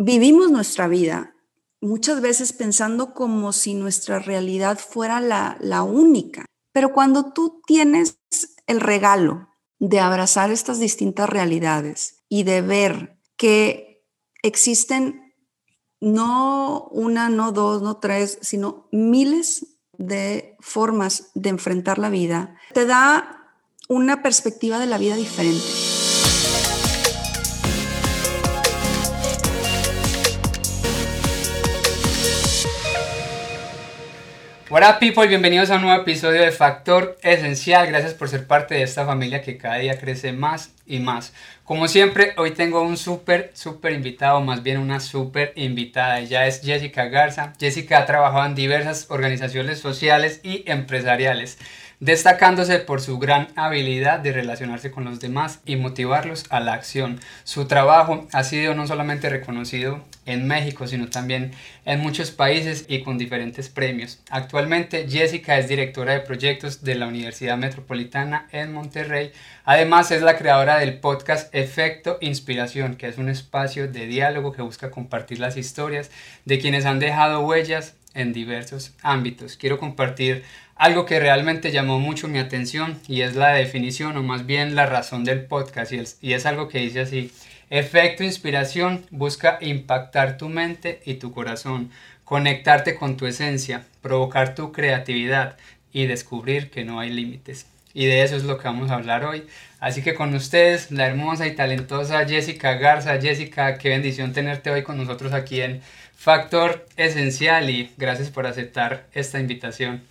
vivimos nuestra vida muchas veces pensando como si nuestra realidad fuera la, la única. Pero cuando tú tienes el regalo de abrazar estas distintas realidades y de ver que existen no una, no dos, no tres, sino miles de formas de enfrentar la vida, te da una perspectiva de la vida diferente. Hola people, bienvenidos a un nuevo episodio de Factor Esencial. Gracias por ser parte de esta familia que cada día crece más y más. Como siempre, hoy tengo un súper, súper invitado, más bien una súper invitada. Ella es Jessica Garza. Jessica ha trabajado en diversas organizaciones sociales y empresariales destacándose por su gran habilidad de relacionarse con los demás y motivarlos a la acción. Su trabajo ha sido no solamente reconocido en México, sino también en muchos países y con diferentes premios. Actualmente Jessica es directora de proyectos de la Universidad Metropolitana en Monterrey. Además es la creadora del podcast Efecto Inspiración, que es un espacio de diálogo que busca compartir las historias de quienes han dejado huellas en diversos ámbitos. Quiero compartir algo que realmente llamó mucho mi atención y es la definición o más bien la razón del podcast y es, algo que dice así. Efecto inspiración busca impactar tu mente y tu corazón, conectarte con tu esencia, provocar tu creatividad y descubrir que no hay límites. Y de eso es lo que vamos a hablar hoy. Así que con ustedes, la hermosa y talentosa Jessica Garza. Jessica, qué bendición tenerte hoy con nosotros aquí en Factor Esencial y gracias por aceptar esta invitación.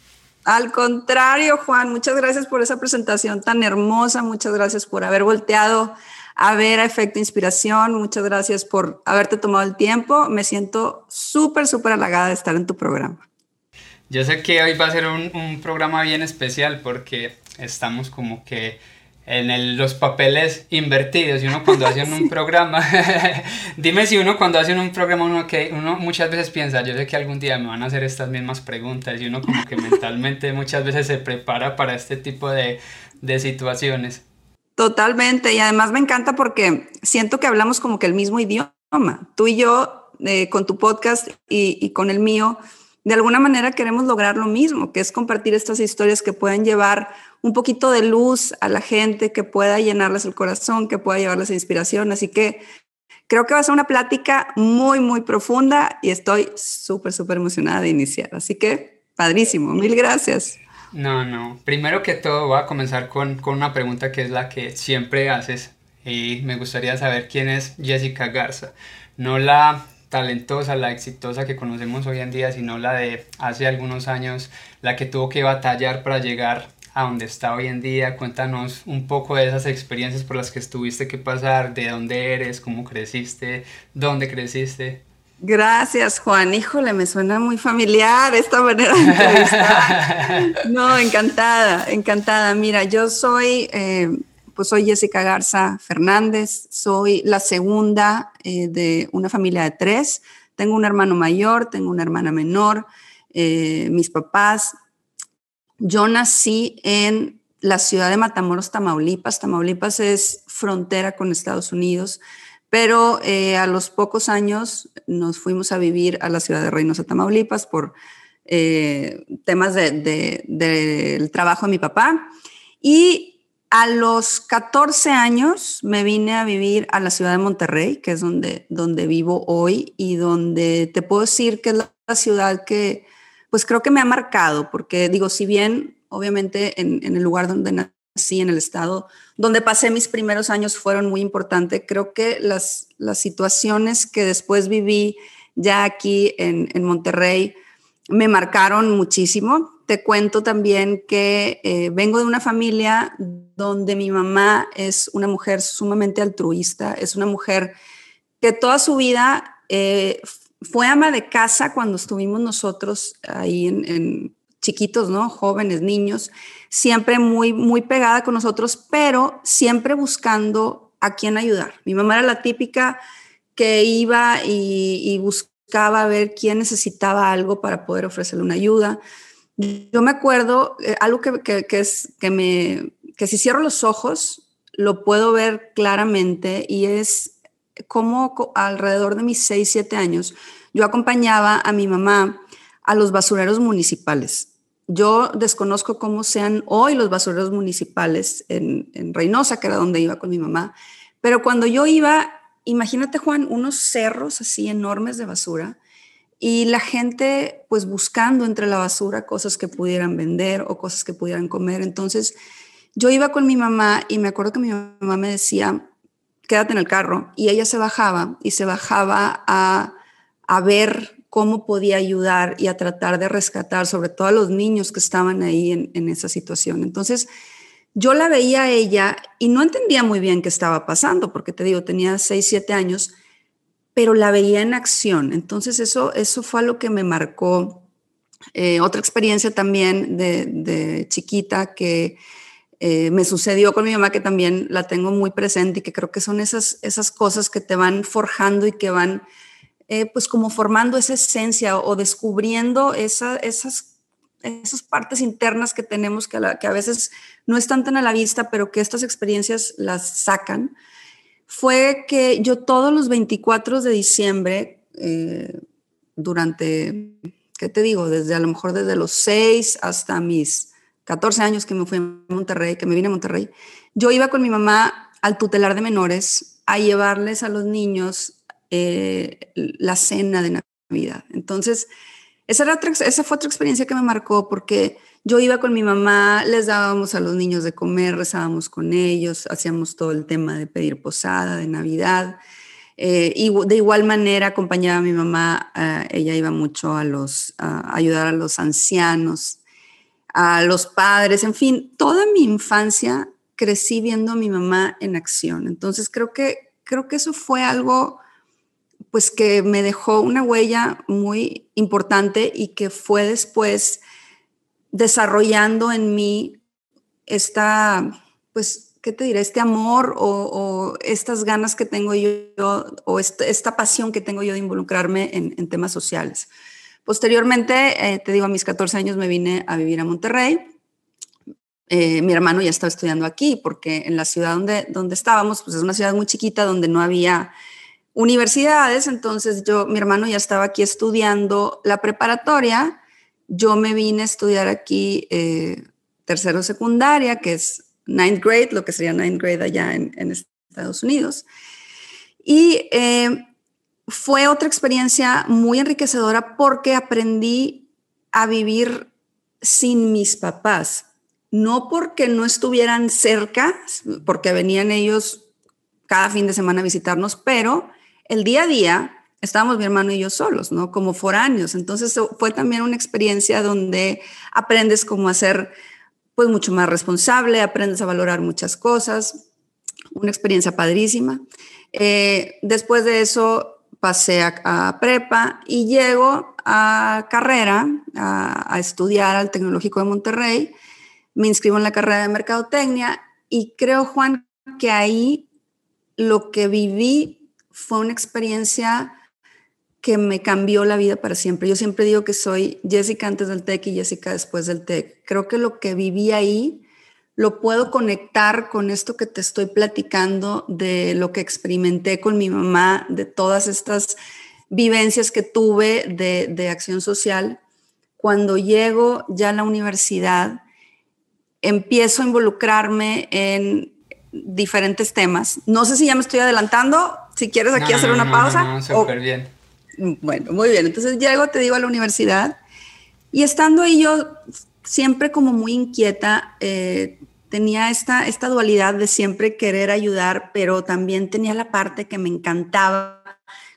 Al contrario, Juan, muchas gracias por esa presentación tan hermosa, muchas gracias por haber volteado a ver a Efecto Inspiración, muchas gracias por haberte tomado el tiempo. Me siento súper, súper halagada de estar en tu programa. Yo sé que hoy va a ser un, un programa bien especial porque estamos como que en los papeles invertidos y uno cuando hace un programa dime si uno cuando hace un programa uno que uno muchas veces piensa yo sé que algún día me van a hacer estas mismas preguntas y uno como que mentalmente muchas veces se prepara para este tipo de, de situaciones. Totalmente y además me encanta porque siento que hablamos como que el mismo idioma. Tú y yo eh, con tu podcast y, y con el mío de alguna manera queremos lograr lo mismo que es compartir estas historias que pueden llevar un poquito de luz a la gente, que pueda llenarles el corazón, que pueda llevarles inspiración. Así que creo que va a ser una plática muy, muy profunda y estoy súper, súper emocionada de iniciar. Así que, padrísimo, mil gracias. No, no. Primero que todo voy a comenzar con, con una pregunta que es la que siempre haces y me gustaría saber quién es Jessica Garza. No la talentosa, la exitosa que conocemos hoy en día, sino la de hace algunos años, la que tuvo que batallar para llegar a donde está hoy en día. Cuéntanos un poco de esas experiencias por las que estuviste que pasar, de dónde eres, cómo creciste, dónde creciste. Gracias, Juan. Híjole, me suena muy familiar esta manera de entrevistar. No, encantada, encantada. Mira, yo soy, eh, pues soy Jessica Garza Fernández, soy la segunda eh, de una familia de tres. Tengo un hermano mayor, tengo una hermana menor. Eh, mis papás yo nací en la ciudad de Matamoros, Tamaulipas. Tamaulipas es frontera con Estados Unidos, pero eh, a los pocos años nos fuimos a vivir a la ciudad de Reynosa, Tamaulipas, por eh, temas del trabajo de mi papá. Y a los 14 años me vine a vivir a la ciudad de Monterrey, que es donde, donde vivo hoy y donde te puedo decir que es la ciudad que pues creo que me ha marcado, porque digo, si bien obviamente en, el lugar donde nací, en el estado donde pasé mis primeros años fueron muy importantes, creo que las, las situaciones que después viví ya aquí en, Monterrey me marcaron muchísimo. Te cuento también que eh, vengo de una familia donde mi mamá es una mujer sumamente altruista, es una mujer que toda su vida eh, fue ama de casa cuando estuvimos nosotros ahí en, chiquitos, ¿no? Jóvenes, niños, siempre muy, muy pegada con nosotros, pero siempre buscando a quién ayudar. Mi mamá era la típica que iba y, buscaba ver quién necesitaba algo para poder ofrecerle una ayuda. Yo me acuerdo, eh, algo que, que, es, que, me, que si cierro los ojos, lo puedo ver claramente y es cómo alrededor de mis 6, 7 años yo acompañaba a mi mamá a los basureros municipales. Yo desconozco cómo sean hoy los basureros municipales en, en Reynosa, que era donde iba con mi mamá, pero cuando yo iba, imagínate Juan, unos cerros así enormes de basura y la gente pues buscando entre la basura cosas que pudieran vender o cosas que pudieran comer. Entonces yo iba con mi mamá y me acuerdo que mi mamá me decía, quédate en el carro y ella se bajaba y se bajaba a, a ver cómo podía ayudar y a tratar de rescatar sobre todo a los niños que estaban ahí en, en esa situación. Entonces, yo la veía a ella y no entendía muy bien qué estaba pasando, porque te digo, tenía 6, 7 años, pero la veía en acción. Entonces eso, eso fue lo que me marcó. Eh, otra experiencia también de, chiquita que eh, me sucedió con mi mamá, que también la tengo muy presente y que creo que son esas, esas cosas que te van forjando y que van eh, pues como formando esa esencia o descubriendo esa, esas, esas partes internas que tenemos que a, veces no están tan a la vista, pero que estas experiencias las sacan fue que yo todos los 24 de diciembre, eh, durante, ¿qué te digo? Desde a lo mejor desde los 6 hasta mis 14 años que me fui a Monterrey, que me vine a Monterrey, yo iba con mi mamá al tutelar de menores a llevarles a los niños eh, la cena de Navidad. Entonces, esa, era esa fue otra experiencia que me marcó porque yo iba con mi mamá, les dábamos a los niños de comer, rezábamos con ellos, hacíamos todo el tema de pedir posada, de Navidad. Eh, y de igual manera acompañaba a mi mamá, eh, ella iba mucho a, los, a ayudar a los ancianos, a los padres, en fin, toda mi infancia crecí viendo a mi mamá en acción. Entonces creo que, creo que eso fue algo pues que me dejó una huella muy importante y que fue después desarrollando en mí esta, pues, ¿qué te diré? Este amor o, estas ganas que tengo yo o esta, pasión que tengo yo de involucrarme en, temas sociales. Posteriormente, eh, te digo, a mis 14 años me vine a vivir a Monterrey. Eh, mi hermano ya estaba estudiando aquí porque en la ciudad donde, donde estábamos, pues es una ciudad muy chiquita donde no había universidades, entonces yo, mi hermano ya estaba aquí estudiando la preparatoria yo me vine a estudiar aquí eh, tercero secundaria, que es ninth grade, lo que sería ninth grade allá en, Estados Unidos. Y eh, fue otra experiencia muy enriquecedora porque aprendí a vivir sin mis papás. No porque no estuvieran cerca, porque venían ellos cada fin de semana a visitarnos, pero el día a día estábamos mi hermano y yo solos, ¿no? Como foráneos. Entonces fue también una experiencia donde aprendes cómo hacer, pues mucho más responsable, aprendes a valorar muchas cosas, una experiencia padrísima. Eh, después de eso pasé a, prepa y llego a carrera, a, a estudiar al Tecnológico de Monterrey. Me inscribo en la carrera de Mercadotecnia y creo, Juan, que ahí lo que viví fue una experiencia que me cambió la vida para siempre. Yo siempre digo que soy Jessica antes del TEC y Jessica después del TEC. Creo que lo que viví ahí lo puedo conectar con esto que te estoy platicando de lo que experimenté con mi mamá, de todas estas vivencias que tuve de, de acción social. Cuando llego ya a la universidad, empiezo a involucrarme en diferentes temas. No sé si ya me estoy adelantando. Si quieres aquí hacer una pausa. No, súper bien bueno, muy bien. Entonces llego, te digo, a la universidad y estando ahí yo siempre como muy inquieta, eh, tenía esta, esta dualidad de siempre querer ayudar, pero también tenía la parte que me encantaba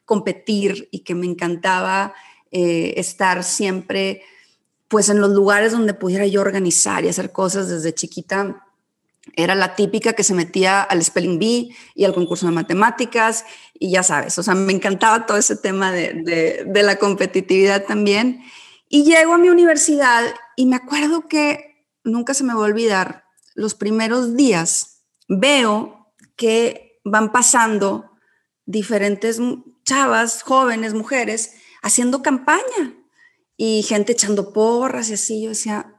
competir y que me encantaba eh, estar siempre pues en los lugares donde pudiera yo organizar y hacer cosas desde chiquita era la típica que se metía al Spelling Bee y al concurso de matemáticas y ya sabes, o sea, me encantaba todo ese tema de, la competitividad también. Y llego a mi universidad y me acuerdo que nunca se me va a olvidar, los primeros días veo que van pasando diferentes chavas, jóvenes, mujeres, haciendo campaña y gente echando porras y así. Yo decía,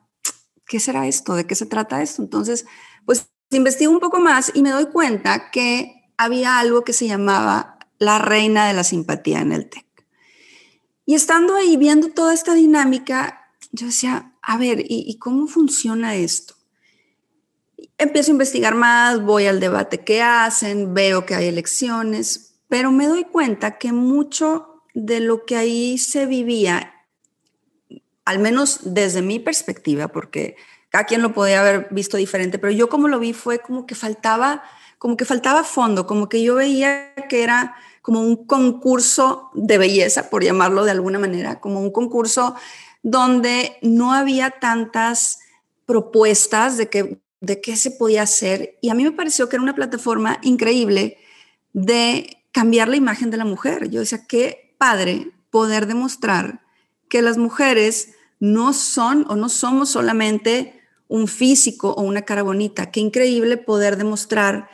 ¿qué será esto? ¿De qué se trata esto? Entonces, pues investigo un poco más y me doy cuenta que había algo que se llamaba la reina de la simpatía en el TEC. Y estando ahí viendo toda esta dinámica, yo decía, a ver, ¿y, ¿y, cómo funciona esto? Empiezo a investigar más, voy al debate que hacen, veo que hay elecciones, pero me doy cuenta que mucho de lo que ahí se vivía, al menos desde mi perspectiva, porque cada quien lo podía haber visto diferente, pero yo como lo vi fue como que faltaba, como que faltaba fondo, como que yo veía que era como un concurso de belleza, por llamarlo de alguna manera, como un concurso donde no había tantas propuestas de, que, de qué se podía hacer. Y a mí me pareció que era una plataforma increíble de cambiar la imagen de la mujer. Yo decía, qué padre poder demostrar que las mujeres no son o no somos solamente un físico o una cara bonita. Qué increíble poder demostrar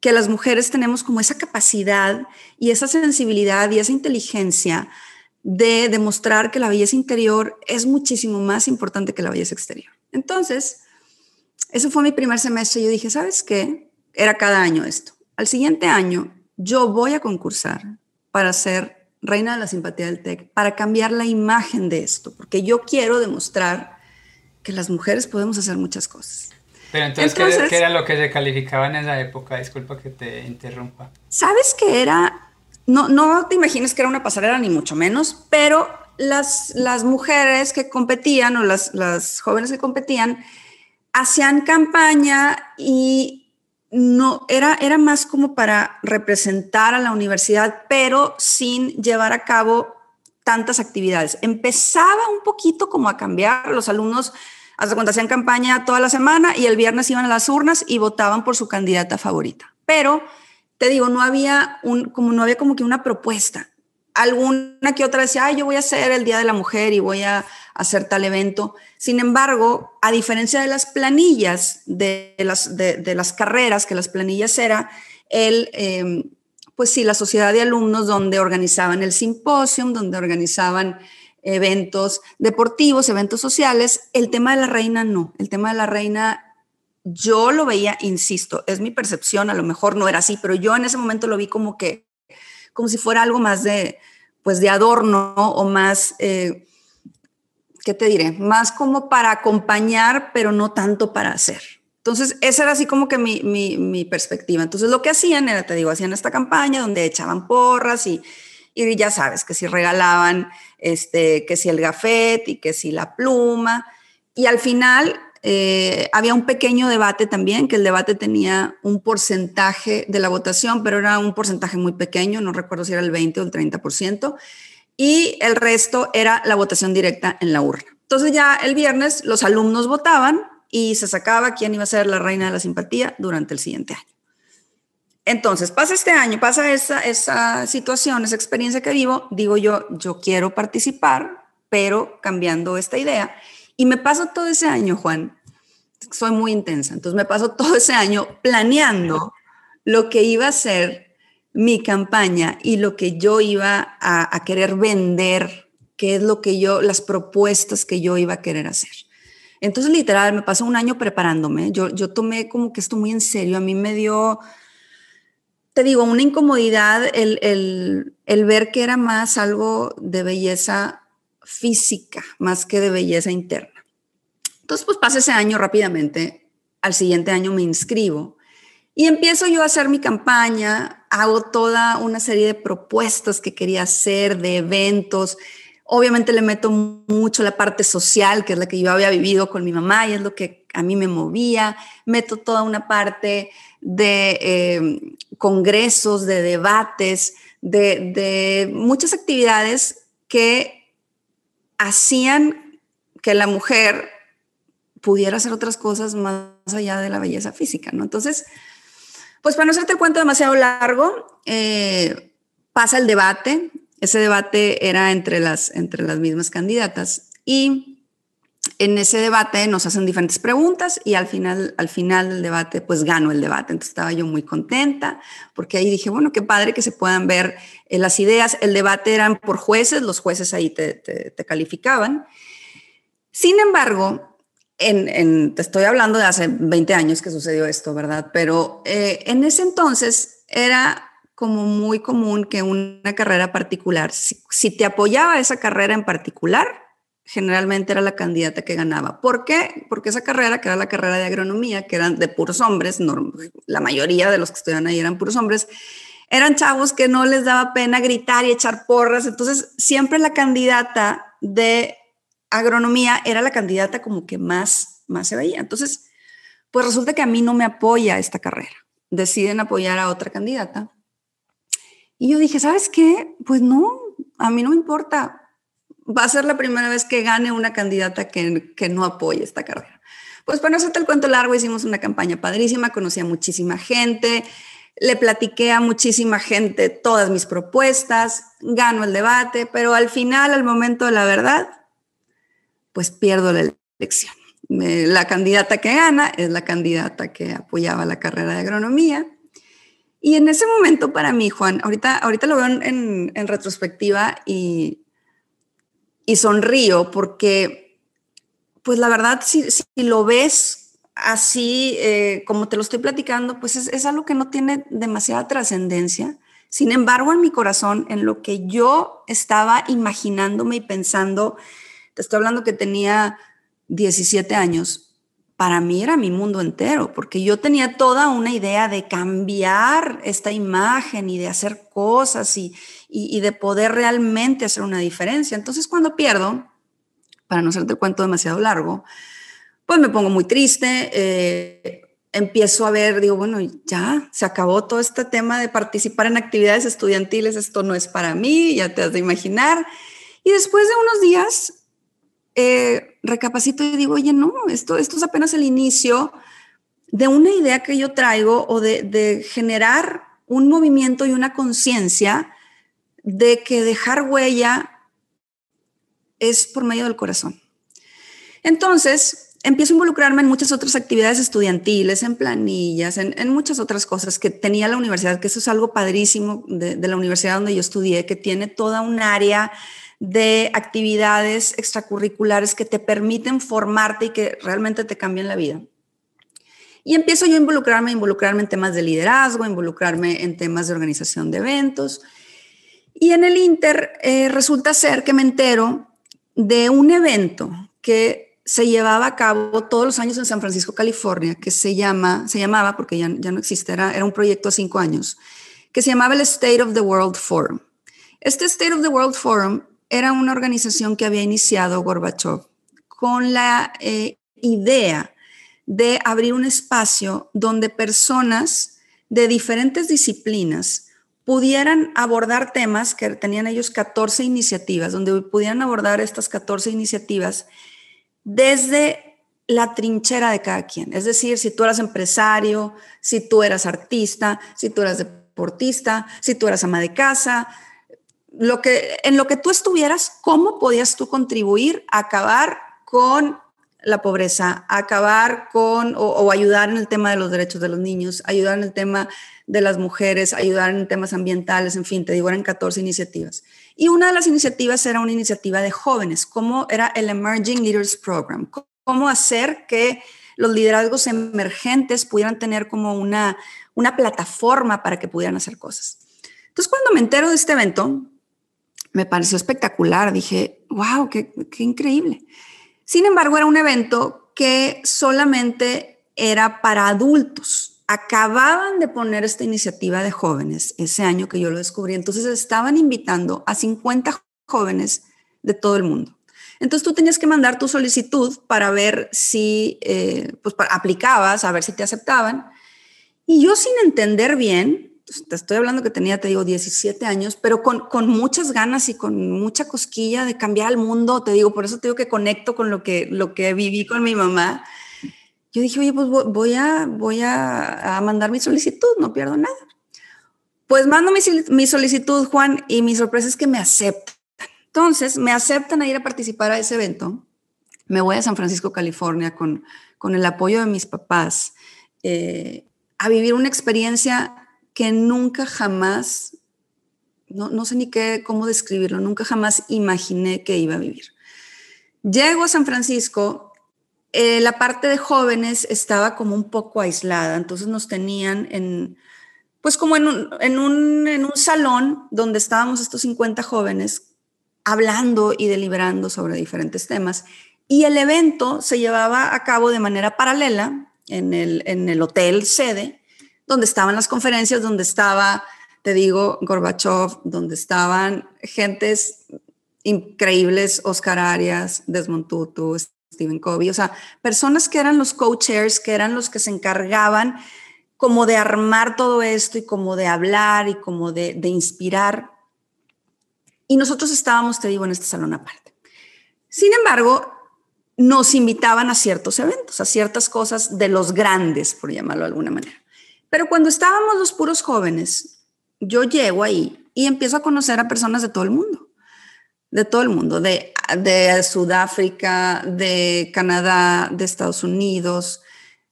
que las mujeres tenemos como esa capacidad y esa sensibilidad y esa inteligencia de demostrar que la belleza interior es muchísimo más importante que la belleza exterior. Entonces, ese fue mi primer semestre. Yo dije, ¿sabes qué? Era cada año esto. Al siguiente año, yo voy a concursar para ser reina de la simpatía del TEC, para cambiar la imagen de esto, porque yo quiero demostrar que las mujeres podemos hacer muchas cosas. Pero entonces, ¿qué, era lo que se calificaba en esa época? Disculpa que te interrumpa. ¿Sabes qué era? No, no te imagines que era una pasarela, ni mucho menos, pero las, las mujeres que competían o las, las jóvenes que competían hacían campaña y no era, era más como para representar a la universidad, pero sin llevar a cabo tantas actividades. Empezaba un poquito como a cambiar, los alumnos hasta cuando hacían campaña toda la semana y el viernes iban a las urnas y votaban por su candidata favorita. Pero te digo, no había un, como no había como que una propuesta. Alguna que otra decía, ay, yo voy a hacer el Día de la Mujer y voy a hacer tal evento. Sin embargo, a diferencia de las planillas de las, de, las carreras, que las planillas era el, em, pues sí, la sociedad de alumnos donde organizaban el simposio, donde organizaban eventos deportivos, eventos sociales. El tema de la reina no. El tema de la reina yo lo veía, insisto, es mi percepción, a lo mejor no era así, pero yo en ese momento lo vi como que, como si fuera algo más de, pues de adorno o más, eh, ¿qué te diré? Más como para acompañar, pero no tanto para hacer. Entonces, esa era así como que mi, mi, mi perspectiva. Entonces, lo que hacían era, te digo, hacían esta campaña donde echaban porras y, y ya sabes que si regalaban, este, que si el gafet y que si la pluma. Y al final eh, había un pequeño debate también, que el debate tenía un porcentaje de la votación, pero era un porcentaje muy pequeño, no recuerdo si era el 20 o el 30%, y el resto era la votación directa en la urna. Entonces ya el viernes los alumnos votaban y se sacaba quién iba a ser la reina de la simpatía durante el siguiente año. Entonces, pasa este año, pasa esa, situación, esa experiencia que vivo, digo yo, yo quiero participar, pero cambiando esta idea. Y me paso todo ese año, Juan, soy muy intensa, entonces me paso todo ese año planeando lo que iba a ser mi campaña y lo que yo iba a, querer vender, qué es lo que yo, las propuestas que yo iba a querer hacer. Entonces, literal, me pasó un año preparándome. Yo, yo tomé como que esto muy en serio. A mí me dio te digo, una incomodidad el, ver que era más algo de belleza física, más que de belleza interna. Entonces, pues pasa ese año rápidamente, al siguiente año me inscribo y empiezo yo a hacer mi campaña, hago toda una serie de propuestas que quería hacer, de eventos. Obviamente le meto mucho la parte social, que es la que yo había vivido con mi mamá y es lo que a mí me movía. Meto toda una parte de eh, congresos, de debates, de, muchas actividades que hacían que la mujer pudiera hacer otras cosas más allá de la belleza física, ¿no? Entonces, pues para no hacerte el cuento demasiado largo, eh, pasa el debate, ese debate era entre las, entre las mismas candidatas y en ese debate nos hacen diferentes preguntas y al final, al final del debate, pues gano el debate. Entonces estaba yo muy contenta porque ahí dije, bueno, qué padre que se puedan ver eh, las ideas. El debate eran por jueces, los jueces ahí te, calificaban. Sin embargo, en, te estoy hablando de hace 20 años que sucedió esto, ¿verdad? Pero eh, en ese entonces era como muy común que una carrera particular, si, te apoyaba esa carrera en particular, generalmente era la candidata que ganaba. ¿Por qué? Porque esa carrera, que era la carrera de agronomía, que eran de puros hombres, la mayoría de los que estudiaban ahí eran puros hombres, eran chavos que no les daba pena gritar y echar porras. Entonces, siempre la candidata de agronomía era la candidata como que más, más se veía. Entonces, pues resulta que a mí no me apoya esta carrera. Deciden apoyar a otra candidata y yo dije, ¿sabes qué? Pues no, a mí no me importa. Va a ser la primera vez que gane una candidata que, que no apoye esta carrera. Pues para no hacerte el cuento largo, hicimos una campaña padrísima, conocí a muchísima gente, le platiqué a muchísima gente todas mis propuestas, gano el debate, pero al final, al momento de la verdad, pues pierdo la elección. La candidata que gana es la candidata que apoyaba la carrera de agronomía y en ese momento para mí, Juan, ahorita, ahorita lo veo en, retrospectiva y, y, sonrío porque, pues la verdad, si, lo ves así eh, como te lo estoy platicando, pues es, es algo que no tiene demasiada trascendencia. Sin embargo, en mi corazón, en lo que yo estaba imaginándome y pensando, te estoy hablando que tenía 17 años, para mí era mi mundo entero, porque yo tenía toda una idea de cambiar esta imagen y de hacer cosas y, de poder realmente hacer una diferencia. Entonces cuando pierdo, para no hacerte el cuento demasiado largo, pues me pongo muy triste, eh, empiezo a ver, digo, bueno, ya se acabó todo este tema de participar en actividades estudiantiles, esto no es para mí, ya te has de imaginar. Y después de unos días eh, recapacito y digo, oye, no, esto, esto es apenas el inicio de una idea que yo traigo o de, generar un movimiento y una conciencia de que dejar huella es por medio del corazón. Entonces, empiezo a involucrarme en muchas otras actividades estudiantiles, en planillas, en, muchas otras cosas que tenía la universidad, que eso es algo padrísimo de, de la universidad donde yo estudié, que tiene toda un área de actividades extracurriculares que te permiten formarte y que realmente te cambian la vida. Y empiezo yo a involucrarme, involucrarme en temas de liderazgo, involucrarme en temas de organización de eventos. Y en el Inter eh, resulta ser que me entero de un evento que se llevaba a cabo todos los años en San Francisco, California, que se llama, se llamaba, porque ya, ya no existe, era, era un proyecto a cinco años, que se llamaba el State of the World Forum. Este State of the World Forum era una organización que había iniciado Gorbachev con la eh, idea de abrir un espacio donde personas de diferentes disciplinas pudieran abordar temas que tenían ellos 14 iniciativas, donde pudieran abordar estas 14 iniciativas desde la trinchera de cada quien. Es decir, si tú eras empresario, si tú eras artista, si tú eras deportista, si tú eras ama de casa, lo que, en lo que tú estuvieras, cómo podías tú contribuir a acabar con la pobreza, acabar con o, ayudar en el tema de los derechos de los niños, ayudar en el tema de las mujeres, ayudar en temas ambientales, en fin, te digo, eran 14 iniciativas. Y una de las iniciativas era una iniciativa de jóvenes, como era el Emerging Leaders Program, cómo hacer que los liderazgos emergentes pudieran tener como una, una plataforma para que pudieran hacer cosas. Entonces, cuando me entero de este evento, me pareció espectacular. Dije, wow, qué, increíble. Sin embargo, era un evento que solamente era para adultos. Acababan de poner esta iniciativa de jóvenes ese año que yo lo descubrí. Entonces estaban invitando a 50 jóvenes de todo el mundo. Entonces tú tenías que mandar tu solicitud para ver si eh, pues, aplicabas, a ver si te aceptaban. Y yo sin entender bien, te estoy hablando que tenía, te digo, 17 años, pero con, con, muchas ganas y con mucha cosquilla de cambiar el mundo, te digo, por eso te digo que conecto con lo que, lo que viví con mi mamá. Yo dije, oye, pues voy a, voy a, a mandar mi solicitud, no pierdo nada. Pues mando mi, mi, solicitud, Juan, y mi sorpresa es que me aceptan. Entonces, me aceptan a ir a participar a ese evento. Me voy a San Francisco, California, con, con el apoyo de mis papás, eh, a vivir una experiencia que nunca jamás, no, no sé ni qué, cómo describirlo, nunca jamás imaginé que iba a vivir. Llego a San Francisco, eh, la parte de jóvenes estaba como un poco aislada, entonces nos tenían en, pues como en un, en un, en un salón donde estábamos estos 50 jóvenes hablando y deliberando sobre diferentes temas. Y el evento se llevaba a cabo de manera paralela en el, en el hotel sede, donde estaban las conferencias, donde estaba, te digo, Gorbachev, donde estaban gentes increíbles, Oscar Arias, Desmond Tutu, Stephen Covey, o sea, personas que eran los co-chairs, que eran los que se encargaban como de armar todo esto y como de hablar y como de, de inspirar. Y nosotros estábamos, te digo, en este salón aparte. Sin embargo, nos invitaban a ciertos eventos, a ciertas cosas de los grandes, por llamarlo de alguna manera. Pero cuando estábamos los puros jóvenes, yo llego ahí y empiezo a conocer a personas de todo el mundo de todo el mundo, de, Sudáfrica, de Canadá, de Estados Unidos.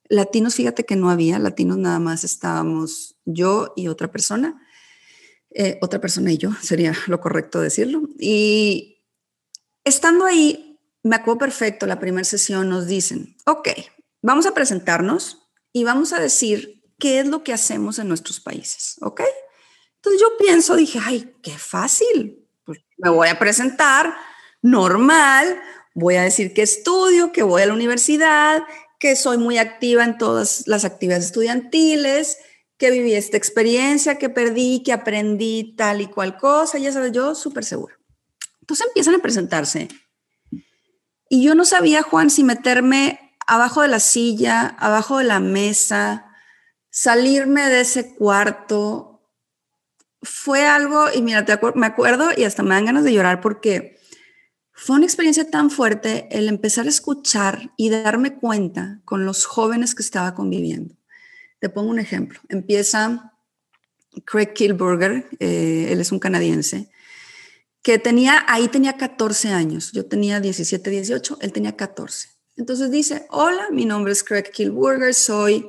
Latinos, fíjate que no había, latinos nada más estábamos yo y otra persona, eh, otra persona y yo, sería lo correcto decirlo. Y estando ahí, me acuerdo perfecto, la primera sesión nos dicen, ok, vamos a presentarnos y vamos a decir qué es lo que hacemos en nuestros países, ¿ok? Entonces yo pienso, dije, ay, qué fácil, pues me voy a presentar normal, voy a decir que estudio, que voy a la universidad, que soy muy activa en todas las actividades estudiantiles, que viví esta experiencia, que perdí, que aprendí tal y cual cosa, ya sabes, yo súper seguro. Entonces empiezan a presentarse. Y yo no sabía, Juan, si meterme abajo de la silla, abajo de la mesa, salirme de ese cuarto, fue algo, y mira, me acuerdo y hasta me dan ganas de llorar porque fue una experiencia tan fuerte el empezar a escuchar y darme cuenta con los jóvenes que estaba conviviendo. Te pongo un ejemplo. Empieza Craig Kilburger, eh, él es un canadiense, que tenía, ahí tenía 14 años, yo tenía 17, 18, él tenía 14. Entonces dice, hola, mi nombre es Craig Kilburger, soy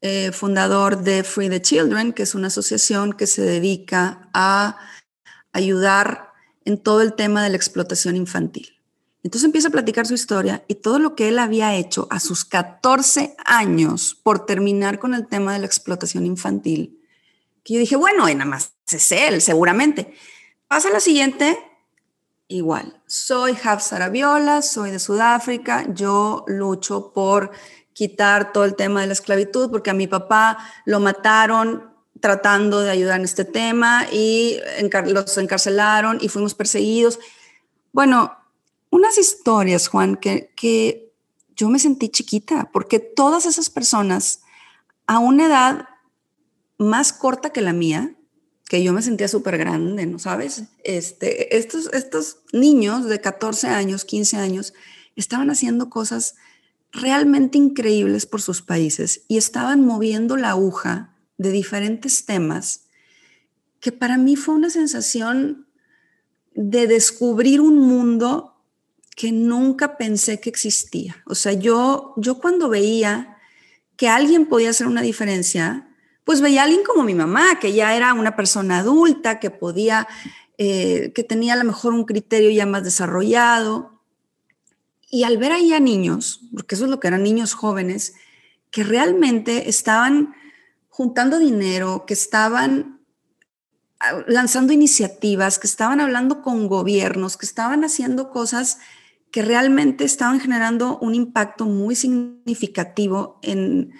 eh, fundador de Free the Children, que es una asociación que se dedica a ayudar en todo el tema de la explotación infantil. Entonces empieza a platicar su historia y todo lo que él había hecho a sus 14 años por terminar con el tema de la explotación infantil. Que yo dije, bueno, nada más es él, seguramente. Pasa la siguiente, igual. Soy Hafsara Viola, soy de Sudáfrica, yo lucho por quitar todo el tema de la esclavitud, porque a mi papá lo mataron tratando de ayudar en este tema y los encarcelaron y fuimos perseguidos. Bueno, unas historias, Juan, que, que yo me sentí chiquita, porque todas esas personas a una edad más corta que la mía, que yo me sentía súper grande, ¿no sabes? Este, estos, estos niños de 14 años, 15 años, estaban haciendo cosas realmente increíbles por sus países y estaban moviendo la aguja de diferentes temas que para mí fue una sensación de descubrir un mundo que nunca pensé que existía. O sea, yo, yo cuando veía que alguien podía hacer una diferencia, pues veía a alguien como mi mamá, que ya era una persona adulta, que podía, eh, que tenía a lo mejor un criterio ya más desarrollado, y al ver ahí a niños, porque eso es lo que eran niños jóvenes, que realmente estaban juntando dinero, que estaban ah, lanzando iniciativas, que estaban hablando con gobiernos, que estaban haciendo cosas que realmente estaban generando un impacto muy significativo en,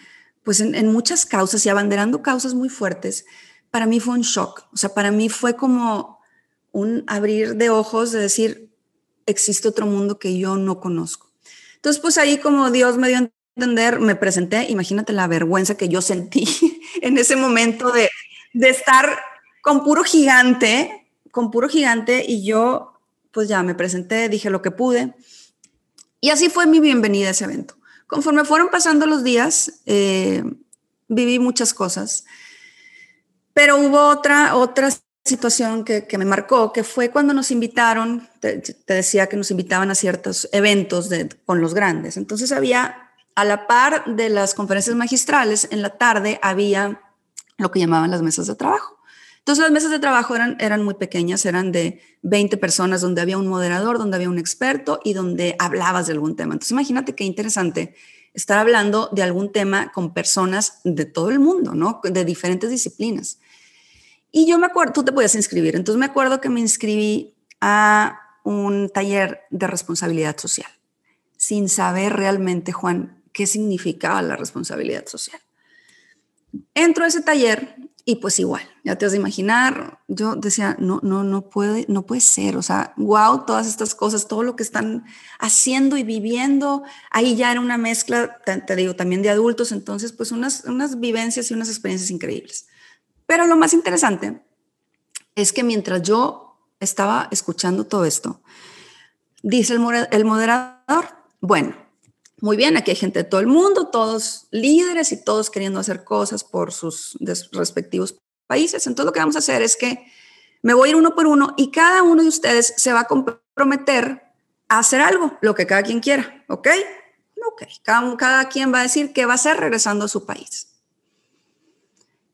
pues en, en, muchas causas y abanderando causas muy fuertes, para mí fue un shock. O sea, para mí fue como un abrir de ojos de decir, existe otro mundo que yo no conozco. Entonces, pues ahí como Dios me dio a entender, me presenté, imagínate la vergüenza que yo sentí en ese momento de, de estar con puro gigante, con puro gigante, y yo pues ya me presenté, dije lo que pude. Y así fue mi bienvenida a ese evento. Conforme fueron pasando los días, eh, viví muchas cosas, pero hubo otra, otras situación que, me marcó, que fue cuando nos invitaron, te, decía que nos invitaban a ciertos eventos con los grandes. Entonces había, a la par de las conferencias magistrales, en la tarde había lo que llamaban las mesas de trabajo. Entonces las mesas de trabajo eran, eran muy pequeñas, eran de 20 personas, donde había un moderador, donde había un experto y donde hablabas de algún tema. Entonces imagínate qué interesante estar hablando de algún tema con personas de todo el mundo, ¿no? De diferentes disciplinas. Y yo me acuerdo, tú te podías inscribir, entonces me acuerdo que me inscribí a un taller de responsabilidad social, sin saber realmente, Juan, qué significaba la responsabilidad social. Entro a ese taller y pues igual, ya te vas a imaginar, yo decía, no, no, no puede, no puede ser, o sea, wow, todas estas cosas, todo lo que están haciendo y viviendo, ahí ya era una mezcla, te, digo, también de adultos, entonces pues unas, unas vivencias y unas experiencias increíbles. Pero lo más interesante es que mientras yo estaba escuchando todo esto, dice el, moderador, bueno, muy bien, aquí hay gente de todo el mundo, todos líderes y todos queriendo hacer cosas por sus respectivos países. Entonces lo que vamos a hacer es que me voy a ir uno por uno y cada uno de ustedes se va a comprometer a hacer algo, lo que cada quien quiera, ¿ok? Ok, cada, cada quien va a decir qué va a hacer regresando a su país.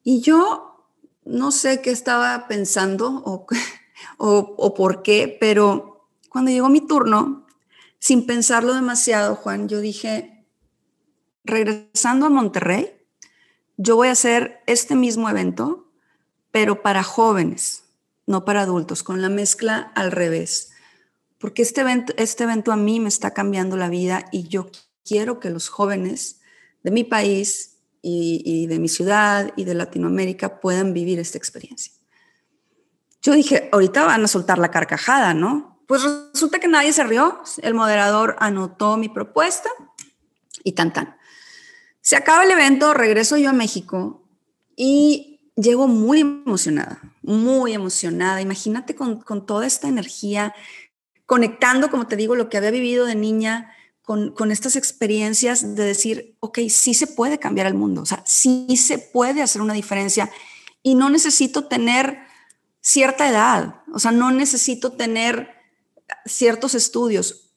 Y yo no sé qué estaba pensando o, o, o por qué, pero cuando llegó mi turno, sin pensarlo demasiado, Juan, yo dije, regresando a Monterrey, yo voy a hacer este mismo evento, pero para jóvenes, no para adultos, con la mezcla al revés. Porque este evento, este evento a mí me está cambiando la vida y yo quiero que los jóvenes de mi país y, y de mi ciudad y de Latinoamérica puedan vivir esta experiencia. Yo dije, ahorita van a soltar la carcajada, ¿no? Pues resulta que nadie se rió, el moderador anotó mi propuesta y tan tan. Se acaba el evento, regreso yo a México y llego muy emocionada, muy emocionada. Imagínate con, con toda esta energía, conectando, como te digo, lo que había vivido de niña con, con, estas experiencias de decir, ok, sí se puede cambiar el mundo, o sea, sí se puede hacer una diferencia y no necesito tener cierta edad, o sea, no necesito tener ciertos estudios.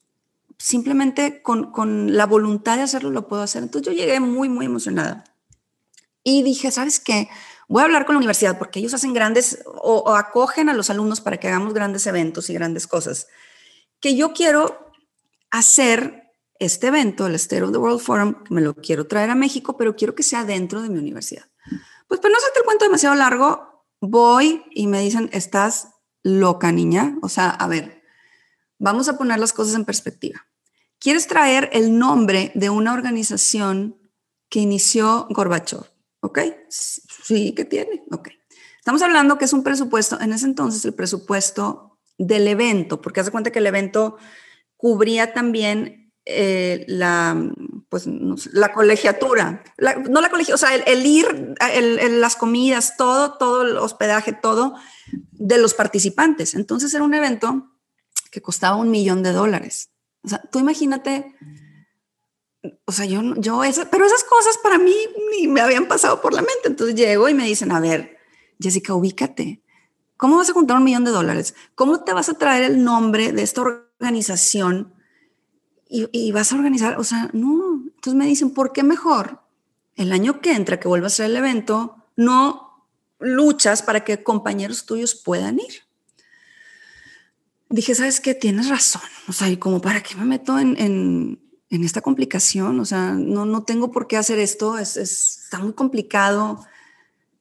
Simplemente con, la voluntad de hacerlo lo puedo hacer. Entonces yo llegué muy, muy emocionada. Y dije, ¿sabes qué? Voy a hablar con la universidad porque ellos hacen grandes o, acogen a los alumnos para que hagamos grandes eventos y grandes cosas. Que yo quiero hacer este evento, el State of the World Forum, me lo quiero traer a México, pero quiero que sea dentro de mi universidad. Pues, pues no sé, te el cuento demasiado largo. Voy y me dicen, estás loca, niña. O sea, a ver, Vamos a poner las cosas en perspectiva. Quieres traer el nombre de una organización que inició Gorbachev, ¿ok? Sí, que tiene, ok. Estamos hablando que es un presupuesto, en ese entonces el presupuesto del evento, porque hace cuenta que el evento cubría también eh, la, pues, la colegiatura, no la colegiatura, o sea, el, ir, las comidas, todo, todo el hospedaje, todo de los participantes. Entonces era un evento que costaba un millón de dólares. O sea, tú imagínate, o sea, yo, yo, pero esas cosas para mí me habían pasado por la mente. Entonces llego y me dicen, a ver, Jessica, ubícate. ¿Cómo vas a juntar un millón de dólares? ¿Cómo te vas a traer el nombre de esta organización y, vas a organizar? O sea, no. Entonces me dicen, ¿por qué mejor el año que entra, que vuelvas a hacer el evento, no luchas para que compañeros tuyos puedan ir? dije, ¿sabes qué? Tienes razón. O sea, y como, ¿para qué me meto en, en, esta complicación? O sea, no, no tengo por qué hacer esto, es, está muy complicado.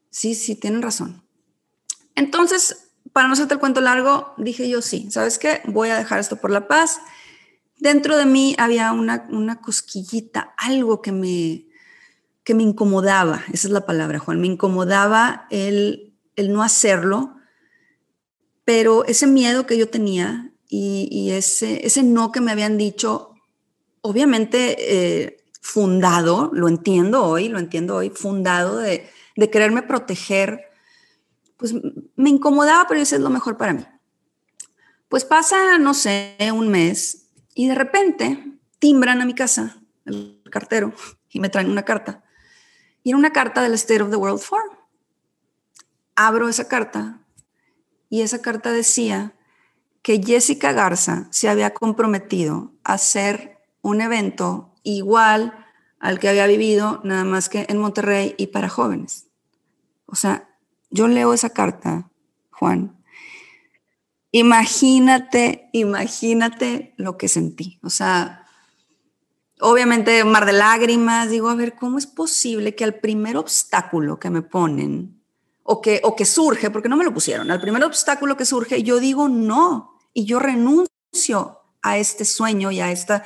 Sí, sí, tienen razón. Entonces, para no hacerte el cuento largo, dije yo, sí, ¿sabes qué? Voy a dejar esto por la paz. Dentro de mí había una, una cosquillita, algo que me, que me incomodaba, esa es la palabra, Juan, me incomodaba el, el no hacerlo, pero ese miedo que yo tenía y, ese, ese no que me habían dicho, obviamente eh, fundado, lo entiendo hoy, lo entiendo hoy, fundado de, de quererme proteger, pues me incomodaba, pero eso es lo mejor para mí. Pues pasa, no sé, un mes y de repente timbran a mi casa el cartero y me traen una carta. Y era una carta del State of the World Forum. Abro esa carta y esa carta decía que Jessica Garza se había comprometido a hacer un evento igual al que había vivido, nada más que en Monterrey y para jóvenes. O sea, yo leo esa carta, Juan. Imagínate, imagínate lo que sentí. O sea, obviamente mar de lágrimas, digo, a ver, ¿cómo es posible que al primer obstáculo que me ponen o que, o que surge, porque no me lo pusieron, al primer obstáculo que surge, yo digo no y yo renuncio a este sueño y a, esta,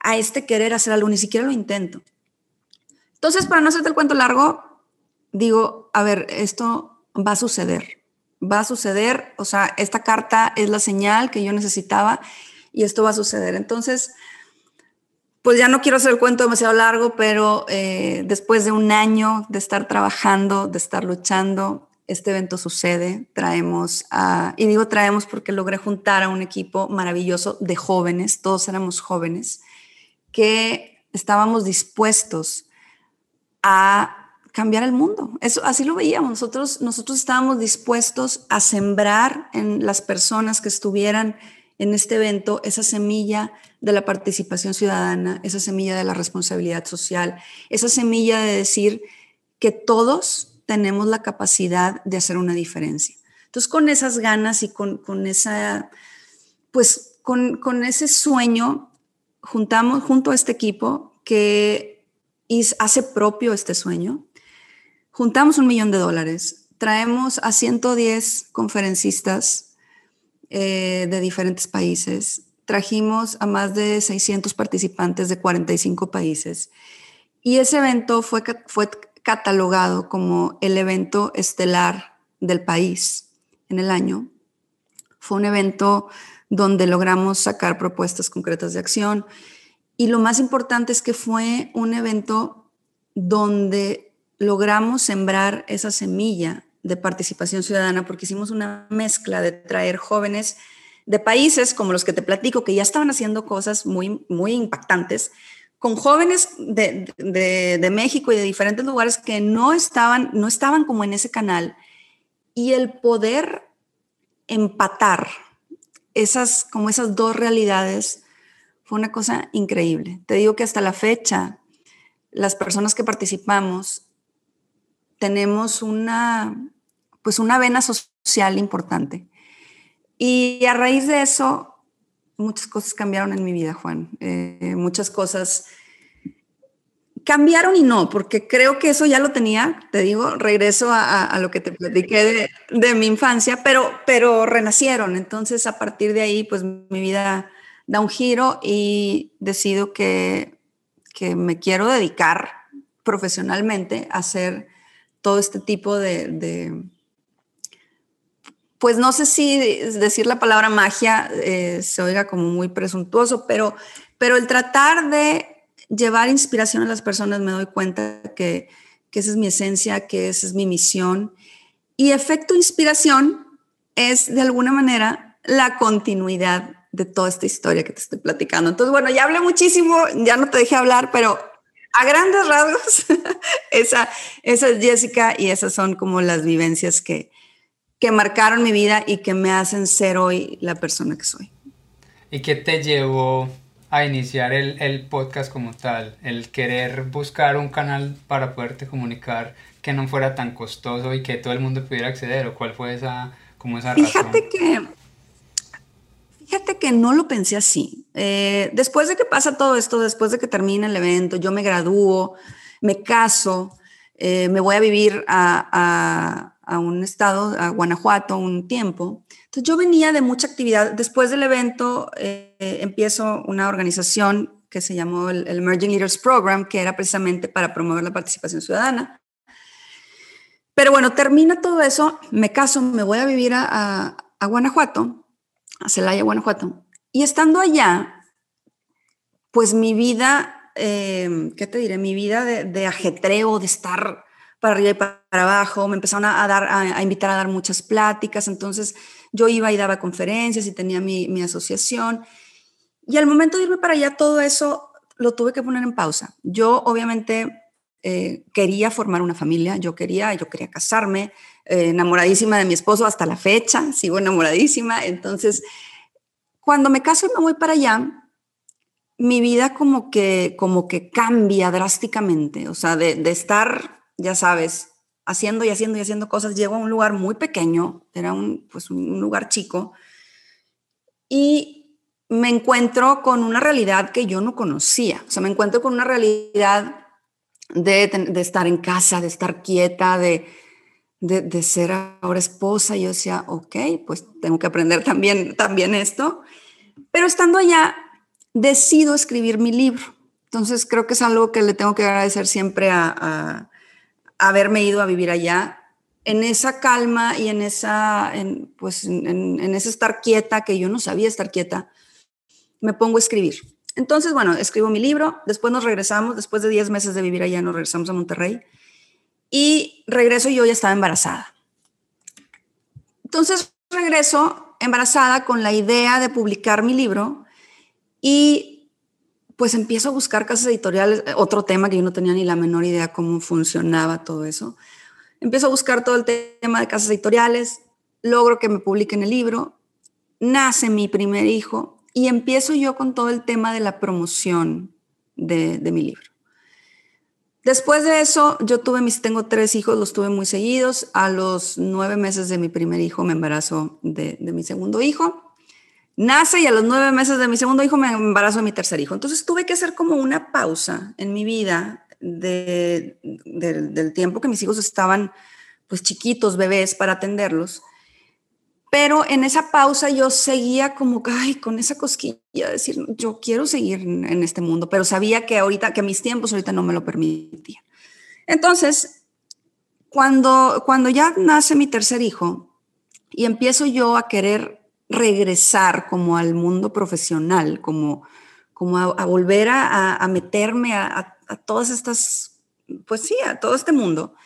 a este querer hacer algo, ni siquiera lo intento. Entonces, para no hacerte el cuento largo, digo, a ver, esto va a suceder, va a suceder, o sea, esta carta es la señal que yo necesitaba y esto va a suceder. Entonces, pues ya no quiero hacer el cuento demasiado largo, pero eh, después de un año de estar trabajando, de estar luchando, este evento sucede. Traemos a, y digo traemos porque logré juntar a un equipo maravilloso de jóvenes, todos éramos jóvenes, que estábamos dispuestos a cambiar el mundo. Eso, así lo veíamos. Nosotros, nosotros estábamos dispuestos a sembrar en las personas que estuvieran en este evento esa semilla de la participación ciudadana, esa semilla de la responsabilidad social, esa semilla de decir que todos tenemos la capacidad de hacer una diferencia. Entonces, con esas ganas y con, esa, pues, con, con, ese sueño, juntamos junto a este equipo que hace propio este sueño, juntamos un millón de dólares, traemos a 110 conferencistas eh, de diferentes países. Trajimos a más de 600 participantes de 45 países. Y ese evento fue, fue catalogado como el evento estelar del país en el año. Fue un evento donde logramos sacar propuestas concretas de acción. Y lo más importante es que fue un evento donde logramos sembrar esa semilla de participación ciudadana porque hicimos una mezcla de traer jóvenes de países como los que te platico, que ya estaban haciendo cosas muy, muy impactantes, con jóvenes de, de, México y de diferentes lugares que no estaban, no estaban como en ese canal. Y el poder empatar esas, como esas dos realidades fue una cosa increíble. Te digo que hasta la fecha, las personas que participamos tenemos una, pues una vena social importante. Y a raíz de eso, muchas cosas cambiaron en mi vida, Juan. Eh, muchas cosas cambiaron y no, porque creo que eso ya lo tenía, te digo, regreso a, lo que te platiqué de, mi infancia, pero, pero renacieron. Entonces, a partir de ahí, pues mi vida da un giro y decido que, que me quiero dedicar profesionalmente a hacer todo este tipo de, pues no sé si decir la palabra magia eh, se oiga como muy presuntuoso, pero, pero el tratar de llevar inspiración a las personas me doy cuenta que, que esa es mi esencia, que esa es mi misión. Y efecto inspiración es de alguna manera la continuidad de toda esta historia que te estoy platicando. Entonces, bueno, ya hablé muchísimo, ya no te dejé hablar, pero a grandes rasgos, esa, esa es Jessica y esas son como las vivencias que, que marcaron mi vida y que me hacen ser hoy la persona que soy. ¿Y qué te llevó a iniciar el, el, podcast como tal? El querer buscar un canal para poderte comunicar que no fuera tan costoso y que todo el mundo pudiera acceder, o cuál fue esa, como esa Fíjate que, fíjate que no lo pensé así. Eh, después de que pasa todo esto, después de que termina el evento, yo me gradúo, me caso, eh, me voy a vivir a un estado, a Guanajuato, un tiempo. Entonces yo venía de mucha actividad. Después del evento eh, empiezo una organización que se llamó el, Emerging Leaders Program, que era precisamente para promover la participación ciudadana. Pero bueno, termina todo eso, me caso, me voy a vivir a, a, Guanajuato, a Celaya, Guanajuato. Y estando allá, pues mi vida, eh, ¿qué te diré? Mi vida de, ajetreo, de estar para arriba y para abajo, me empezaron a, dar, a, invitar a dar muchas pláticas, entonces yo iba y daba conferencias y tenía mi, mi asociación. Y al momento de irme para allá, todo eso lo tuve que poner en pausa. Yo obviamente eh, quería formar una familia, yo quería, yo quería casarme, eh, enamoradísima de mi esposo hasta la fecha, sigo enamoradísima. Entonces, cuando me caso y me voy para allá, mi vida como que, como que cambia drásticamente, o sea, de, estar ya sabes, haciendo y haciendo y haciendo cosas, llego a un lugar muy pequeño, era un, pues un lugar chico, y me encuentro con una realidad que yo no conocía. O sea, me encuentro con una realidad de, de estar en casa, de estar quieta, de, de, ser ahora esposa. Yo decía, ok, pues tengo que aprender también, también esto. Pero estando allá, decido escribir mi libro. Entonces, creo que es algo que le tengo que agradecer siempre a, a, a haberme ido a vivir allá en esa calma y en esa, en, pues, en, en, ese estar quieta, que yo no sabía estar quieta, me pongo a escribir. Entonces, bueno, escribo mi libro, después nos regresamos, después de 10 meses de vivir allá, nos regresamos a Monterrey y regreso y yo ya estaba embarazada. Entonces, regreso embarazada con la idea de publicar mi libro y pues empiezo a buscar casas editoriales, otro tema que yo no tenía ni la menor idea cómo funcionaba todo eso Empiezo a buscar todo el tema de casas editoriales, logro que me publiquen el libro, nace mi primer hijo y empiezo yo con todo el tema de la promoción de, de mi libro. Después de eso, yo tuve mis, tengo tres hijos, los tuve muy seguidos. A los nueve meses de mi primer hijo me embarazo de, mi segundo hijo. Nace y a los nueve meses de mi segundo hijo me embarazo de mi tercer hijo. Entonces tuve que hacer como una pausa en mi vida de, del tiempo que mis hijos estaban pues chiquitos, bebés, para atenderlos. Pero en esa pausa yo seguía como, ay, con esa cosquilla, decir, yo quiero seguir en este mundo, pero sabía que ahorita, que mis tiempos ahorita no me lo permitían. Entonces, cuando, cuando ya nace mi tercer hijo y empiezo yo a querer regresar como al mundo profesional, como, como a, volver a, a meterme a, a todas estas, pues sí, a todo este mundo,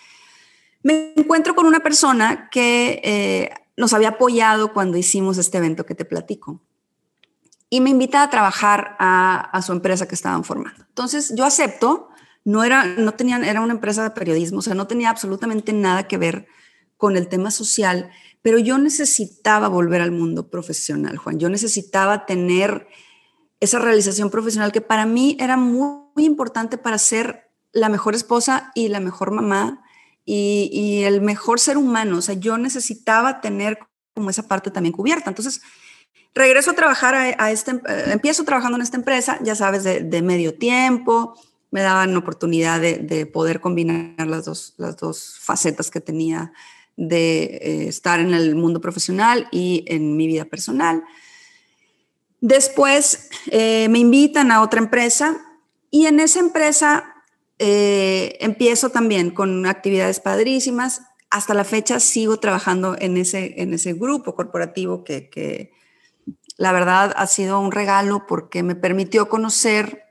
me encuentro con una persona que eh, nos había apoyado cuando hicimos este evento que te platico y me invita a trabajar a, su empresa que estaban formando. Entonces yo acepto, no era, no tenían, era una empresa de periodismo, o sea, no tenía absolutamente nada que ver con el tema social, pero yo necesitaba volver al mundo profesional, Juan. Yo necesitaba tener esa realización profesional que para mí era muy, importante para ser la mejor esposa y la mejor mamá y, el mejor ser humano. O sea, yo necesitaba tener como esa parte también cubierta. Entonces, regreso a trabajar a, este, eh, empiezo trabajando en esta empresa, ya sabes, de, medio tiempo, me daban oportunidad de, poder combinar las dos, las dos facetas que tenía de eh, estar en el mundo profesional y en mi vida personal. Después eh, me invitan a otra empresa y en esa empresa eh, empiezo también con actividades padrísimas. Hasta la fecha sigo trabajando en ese, en ese grupo corporativo que, que la verdad ha sido un regalo porque me permitió conocer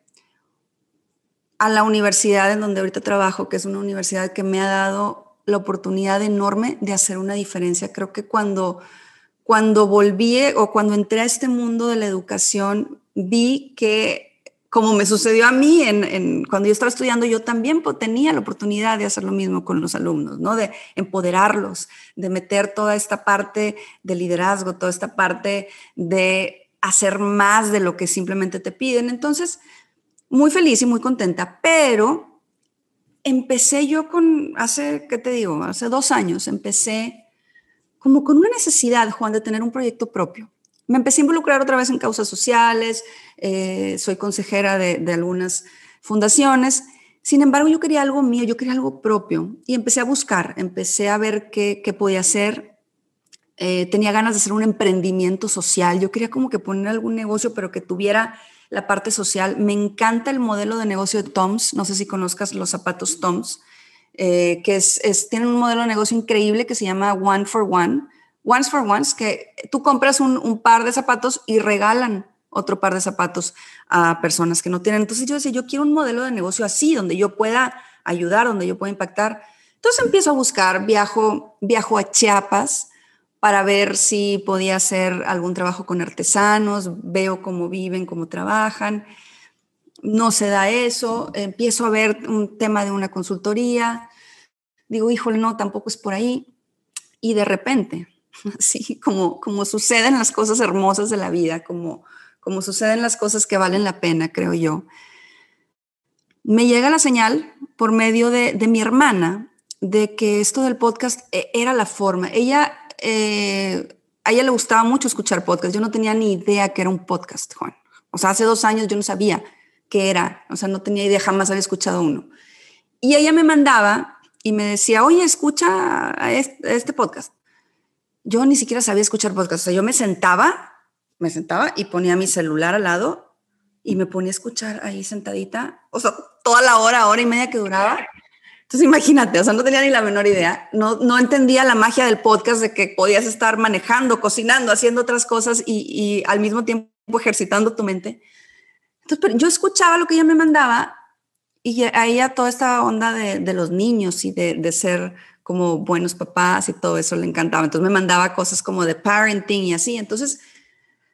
a la universidad en donde ahorita trabajo, que es una universidad que me ha dado la oportunidad enorme de hacer una diferencia. Creo que cuando cuando volví o cuando entré a este mundo de la educación, vi que, como me sucedió a mí en, cuando yo estaba estudiando, yo también tenía la oportunidad de hacer lo mismo con los alumnos, ¿no? De empoderarlos, de meter toda esta parte de liderazgo, toda esta parte de hacer más de lo que simplemente te piden. Entonces, muy feliz y muy contenta, pero empecé yo con, hace, ¿qué te digo? Hace dos años, empecé como con una necesidad, Juan, de tener un proyecto propio. Me empecé a involucrar otra vez en causas sociales, eh, soy consejera de, algunas fundaciones, sin embargo yo quería algo mío, yo quería algo propio y empecé a buscar, empecé a ver qué, podía hacer. Eh, tenía ganas de hacer un emprendimiento social, yo quería como que poner algún negocio, pero que tuviera la parte social. Me encanta el modelo de negocio de Toms, no sé si conozcas los zapatos Toms. Eh, que es, tienen un modelo de negocio increíble que se llama One for One. Ones for Ones, que tú compras un, par de zapatos y regalan otro par de zapatos a personas que no tienen. Entonces yo decía, yo quiero un modelo de negocio así, donde yo pueda ayudar, donde yo pueda impactar. Entonces empiezo a buscar, viajo, viajo a Chiapas para ver si podía hacer algún trabajo con artesanos, veo cómo viven, cómo trabajan no se da eso, empiezo a ver un tema de una consultoría, digo, híjole, no, tampoco es por ahí, y de repente, así como, como suceden las cosas hermosas de la vida, como, como suceden las cosas que valen la pena, creo yo, me llega la señal por medio de, mi hermana de que esto del podcast eh, era la forma. Ella eh, a ella le gustaba mucho escuchar podcast. Yo no tenía ni idea que era un podcast, Juan. O sea, hace dos años yo no sabía qué era. O sea, no tenía idea, jamás había escuchado uno. Y ella me mandaba y me decía, oye, escucha este, podcast. Yo ni siquiera sabía escuchar podcast. O sea, yo me sentaba, me sentaba y ponía mi celular al lado y me ponía a escuchar ahí sentadita. O sea, toda la hora, hora y media que duraba. Entonces imagínate, o sea, no tenía ni la menor idea, no, no entendía la magia del podcast de que podías estar manejando, cocinando, haciendo otras cosas y, y al mismo tiempo ejercitando tu mente. Entonces, pero yo escuchaba lo que ella me mandaba y ahí a toda esta onda de, de los niños y de, de, ser como buenos papás y todo eso le encantaba. Entonces me mandaba cosas como de parenting y así. Entonces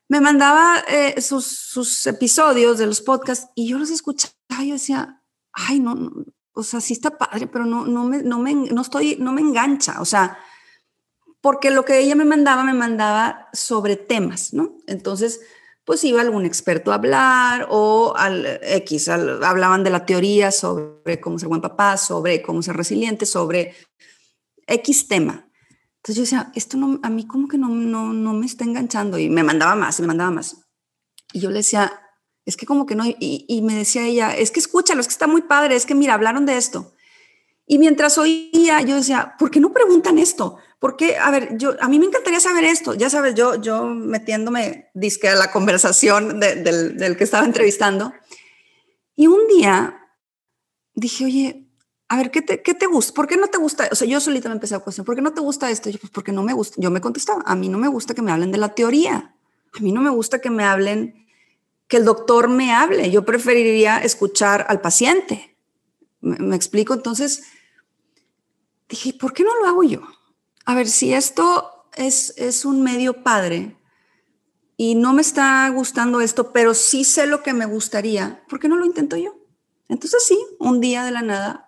me mandaba eh, sus, episodios de los podcasts y yo los escuchaba y yo decía, ay, no, no o sea, sí está padre, pero no, no, me, no, me, no, estoy, no me engancha, o sea, porque lo que ella me mandaba, me mandaba sobre temas, ¿no? Entonces, pues iba algún experto a hablar o al X, hablaban de la teoría sobre cómo ser buen papá, sobre cómo ser resiliente, sobre X tema. Entonces yo decía, esto no, a mí como que no, no, no me está enganchando y me mandaba más y me mandaba más. Y yo le decía, es que como que no, y, me decía ella, es que escúchalo, es que está muy padre, es que mira, hablaron de esto. Y mientras oía, yo decía, ¿por qué no preguntan esto? Porque, a ver, yo, a mí me encantaría saber esto. Ya sabes, yo, yo metiéndome, disque a la conversación del, del, que estaba entrevistando. Y un día dije, oye, a ver, ¿qué te, ¿qué te gusta? ¿Por qué no te gusta? O sea, yo solita me empecé a cuestionar, ¿por qué no te gusta esto? yo, pues porque no me gusta. Yo me contestaba, a mí no me gusta que me hablen de la teoría. A mí no me gusta que me hablen que el doctor me hable. Yo preferiría escuchar al paciente. ¿Me, explico? Entonces, dije, ¿por qué no lo hago yo? A ver, si esto es, es un medio padre y no me está gustando esto, pero sí sé lo que me gustaría, ¿por qué no lo intento yo? Entonces sí, un día de la nada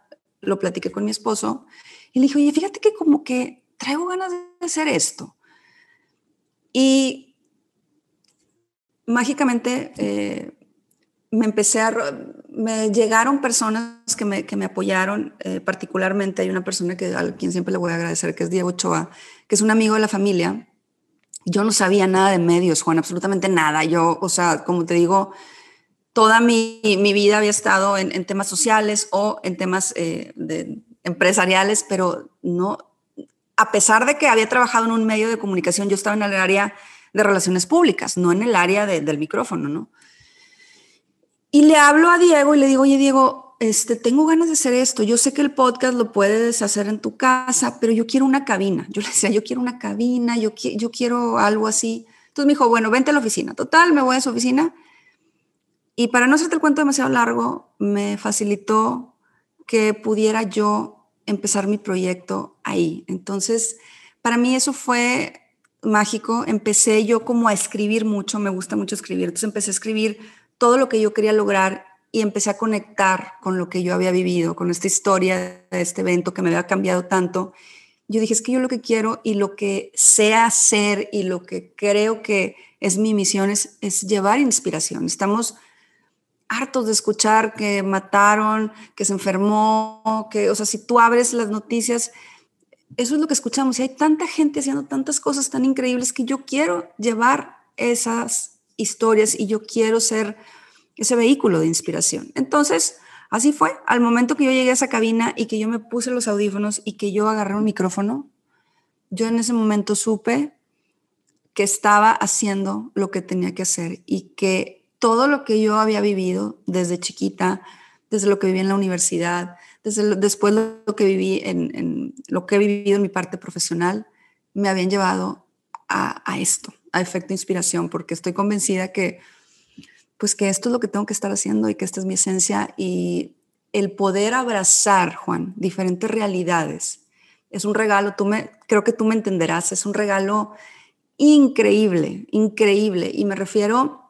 lo platiqué con mi esposo y le dije, oye, fíjate que como que traigo ganas de hacer esto. Y mágicamente eh, me empecé a, me llegaron personas que me, que me apoyaron, eh, particularmente hay una persona que, a quien siempre le voy a agradecer, que es Diego Ochoa, que es un amigo de la familia. Yo no sabía nada de medios, Juan, absolutamente nada. Yo, o sea, como te digo, toda mi, mi vida había estado en, temas sociales o en temas eh, de, empresariales, pero no, a pesar de que había trabajado en un medio de comunicación, yo estaba en el área de relaciones públicas, no en el área del micrófono, ¿no? Y le hablo a Diego y le digo, oye Diego, este, tengo ganas de hacer esto. Yo sé que el podcast lo puedes hacer en tu casa, pero yo quiero una cabina. Yo le decía, yo quiero una cabina, yo, yo quiero algo así. Entonces me dijo, bueno, vente a la oficina. Total, me voy a su oficina. Y para no hacerte el cuento demasiado largo, me facilitó que pudiera yo empezar mi proyecto ahí. Entonces, para mí eso fue mágico, empecé yo como a escribir mucho, me gusta mucho escribir, entonces empecé a escribir todo lo que yo quería lograr y empecé a conectar con lo que yo había vivido, con esta historia este evento que me había cambiado tanto. Yo dije, es que yo lo que quiero y lo que sé hacer y lo que creo que es mi misión es llevar inspiración. Estamos hartos de escuchar que mataron, que se enfermó, que, o sea, si tú abres las noticias, eso es lo que escuchamos. Y hay tanta gente haciendo tantas cosas tan increíbles que yo quiero llevar esas historias y yo quiero ser ese vehículo de inspiración. Entonces, así fue. Al momento que yo llegué a esa cabina y que yo me puse los audífonos y que yo agarré un micrófono, yo en ese momento supe que estaba haciendo lo que tenía que hacer y que todo lo que yo había vivido desde chiquita, desde lo que viví en la universidad, desde después lo que viví en, lo que he vivido en mi parte profesional, me habían llevado a, esto, a efecto inspiración, porque estoy convencida que, pues que esto es lo que tengo que estar haciendo y que esta es mi esencia y el poder abrazar, Juan, diferentes realidades. Es un regalo, tú me, creo que tú me entenderás, es un regalo increíble, increíble. Y me refiero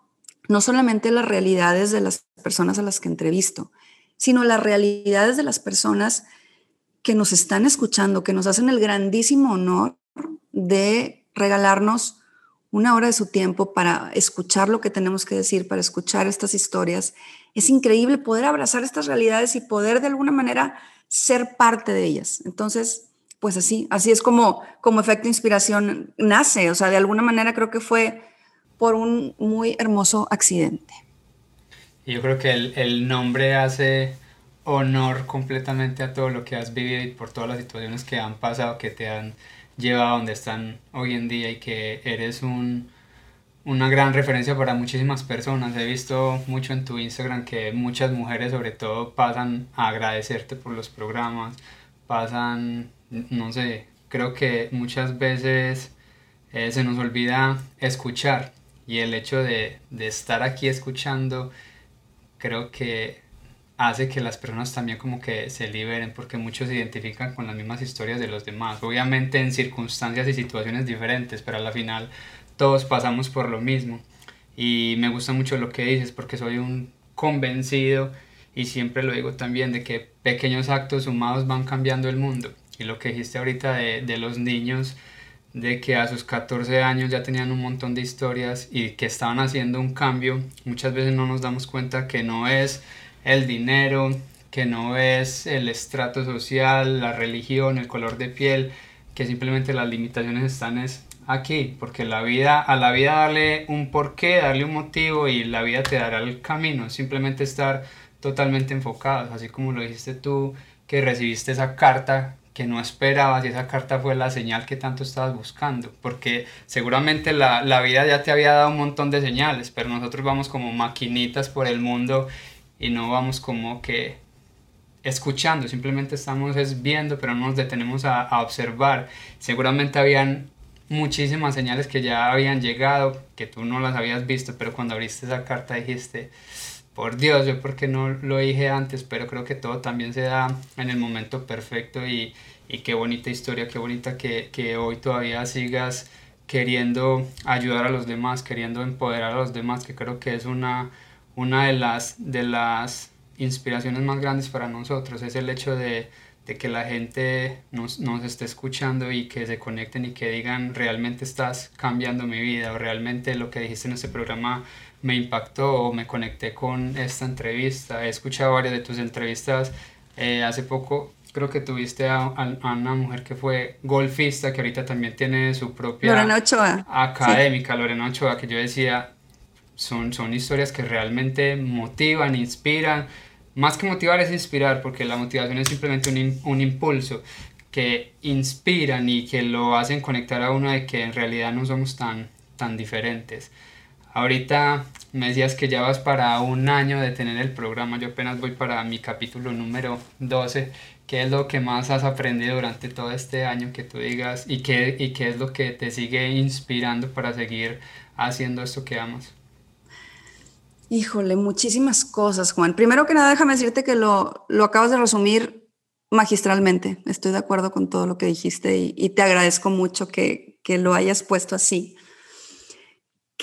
no solamente las realidades de las personas a las que entrevisto, sino las realidades de las personas que nos están escuchando, que nos hacen el grandísimo honor de regalarnos una hora de su tiempo para escuchar lo que tenemos que decir, para escuchar estas historias. Es increíble poder abrazar estas realidades y poder de alguna manera ser parte de ellas. Entonces, pues así, así es como, como efecto inspiración nace. O sea, de alguna manera creo que fue por un muy hermoso accidente. Yo creo que el, el nombre hace honor completamente a todo lo que has vivido y por todas las situaciones que han pasado, que te han llevado a donde están hoy en día y que eres un, una gran referencia para muchísimas personas. He visto mucho en tu Instagram que muchas mujeres sobre todo pasan a agradecerte por los programas, pasan, no sé, creo que muchas veces eh, se nos olvida escuchar y el hecho de, de estar aquí escuchando creo que hace que las personas también como que se liberen porque muchos se identifican con las mismas historias de los demás, obviamente en circunstancias y situaciones diferentes, pero a la final todos pasamos por lo mismo. Y me gusta mucho lo que dices porque soy un convencido y siempre lo digo también de que pequeños actos sumados van cambiando el mundo. Y lo que dijiste ahorita de, de los niños de que a sus 14 años ya tenían un montón de historias y que estaban haciendo un cambio, muchas veces no nos damos cuenta que no es el dinero, que no es el estrato social, la religión, el color de piel, que simplemente las limitaciones están es aquí, porque la vida, a la vida darle un porqué, darle un motivo y la vida te dará el camino, simplemente estar totalmente enfocados, así como lo dijiste tú, que recibiste esa carta que no esperabas y esa carta fue la señal que tanto estabas buscando, porque seguramente la, la vida ya te había dado un montón de señales, pero nosotros vamos como maquinitas por el mundo y no vamos como que escuchando, simplemente estamos es viendo, pero no nos detenemos a, a, observar. Seguramente habían muchísimas señales que ya habían llegado, que tú no las habías visto, pero cuando abriste esa carta dijiste, por Dios, yo porque no lo dije antes, pero creo que todo también se da en el momento perfecto y, y qué bonita historia, qué bonita que, que hoy todavía sigas queriendo ayudar a los demás, queriendo empoderar a los demás, que creo que es una una de las, de las inspiraciones más grandes para nosotros. Es el hecho de, de que la gente nos, nos, esté escuchando y que se conecten y que digan realmente estás cambiando mi vida o realmente lo que dijiste en este programa me impactó o me conecté con esta entrevista. He escuchado varias de tus entrevistas. Eh, hace poco creo que tuviste a, a, una mujer que fue golfista, que ahorita también tiene su propia Lorena Ochoa. académica, sí. Lorena Ochoa, que yo decía, son, son historias que realmente motivan, inspiran. Más que motivar es inspirar, porque la motivación es simplemente un, un impulso que inspiran y que lo hacen conectar a uno de que en realidad no somos tan, tan diferentes. Ahorita me decías que ya vas para un año de tener el programa, yo apenas voy para mi capítulo número 12. ¿Qué es lo que más has aprendido durante todo este año que tú digas y qué, y qué es lo que te sigue inspirando para seguir haciendo esto que amas? Híjole, muchísimas cosas, Juan. Primero que nada, déjame decirte que lo, lo acabas de resumir magistralmente. Estoy de acuerdo con todo lo que dijiste y, te agradezco mucho que, que, lo hayas puesto así.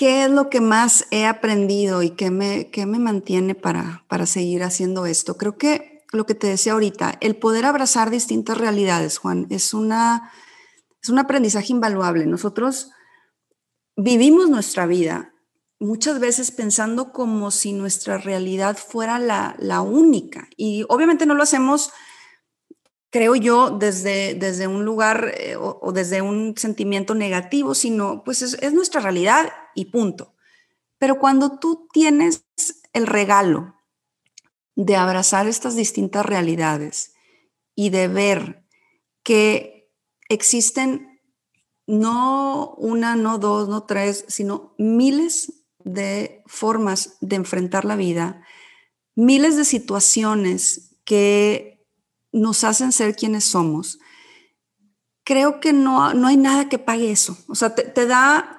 ¿Qué es lo que más he aprendido y qué me, qué me mantiene para, para seguir haciendo esto? Creo que lo que te decía ahorita, el poder abrazar distintas realidades, Juan, es, una, es un aprendizaje invaluable. Nosotros vivimos nuestra vida muchas veces pensando como si nuestra realidad fuera la, la, única. Y obviamente no lo hacemos, creo yo, desde, desde un lugar eh, o, desde un sentimiento negativo, sino pues es, es nuestra realidad y punto. Pero cuando tú tienes el regalo de abrazar estas distintas realidades y de ver que existen no una, no dos, no tres, sino miles de formas de enfrentar la vida, miles de situaciones que nos hacen ser quienes somos. Creo que no, no hay nada que pague eso. O sea, te, te da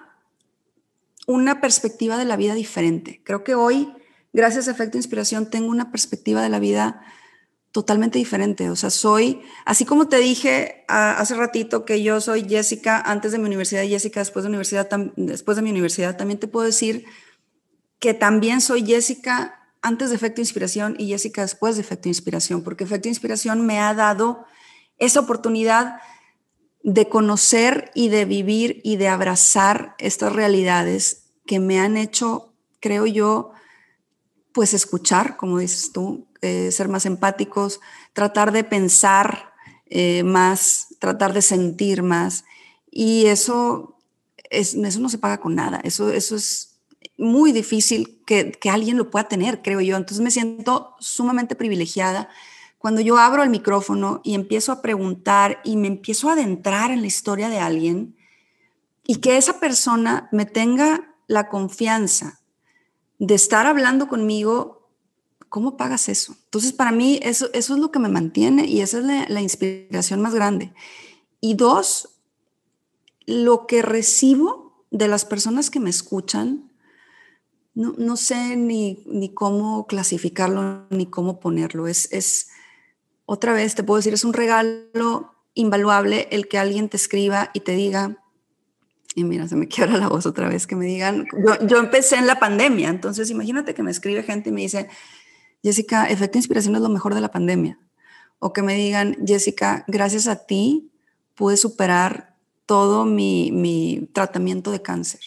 una perspectiva de la vida diferente. Creo que hoy, gracias a Efecto Inspiración, tengo una perspectiva de la vida totalmente diferente. O sea, soy, así como te dije a, hace ratito que yo soy Jessica antes de mi universidad Jessica después de, universidad, después de mi universidad, también te puedo decir que también soy Jessica antes de Efecto Inspiración y Jessica después de Efecto Inspiración, porque Efecto Inspiración me ha dado esa oportunidad de conocer y de vivir y de abrazar estas realidades que me han hecho, creo yo, pues escuchar, como dices tú, eh, ser más empáticos, tratar de pensar eh, más, tratar de sentir más. Y eso, es, eso no se paga con nada. Eso, eso es muy difícil que, que alguien lo pueda tener, creo yo. Entonces me siento sumamente privilegiada cuando yo abro el micrófono y empiezo a preguntar y me empiezo a adentrar en la historia de alguien y que esa persona me tenga la confianza de estar hablando conmigo, ¿cómo pagas eso? Entonces, para mí eso, eso es lo que me mantiene y esa es la, inspiración más grande. Y dos, lo que recibo de las personas que me escuchan, no, sé ni, ni, cómo clasificarlo ni cómo ponerlo. Es, es, otra vez te puedo decir, es un regalo invaluable el que alguien te escriba y te diga, y mira, se me quiebra la voz otra vez, que me digan, yo, empecé en la pandemia, entonces imagínate que me escribe gente y me dice, Jessica, efecto inspiración es lo mejor de la pandemia. O que me digan, Jessica, gracias a ti pude superar todo mi, mi tratamiento de cáncer.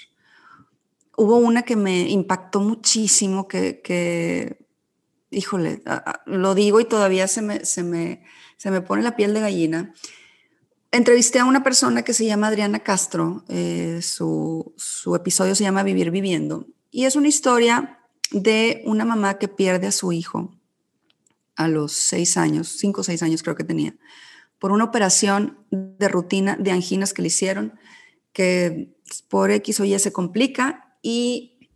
Hubo una que me impactó muchísimo, que híjole, lo digo y todavía se me, se, me, se me pone la piel de gallina. Entrevisté a una persona que se llama Adriana Castro, eh, su, episodio se llama Vivir viviendo, y es una historia de una mamá que pierde a su hijo a los seis años, cinco o seis años creo que tenía, por una operación de rutina de anginas que le hicieron, que por X o Y se complica y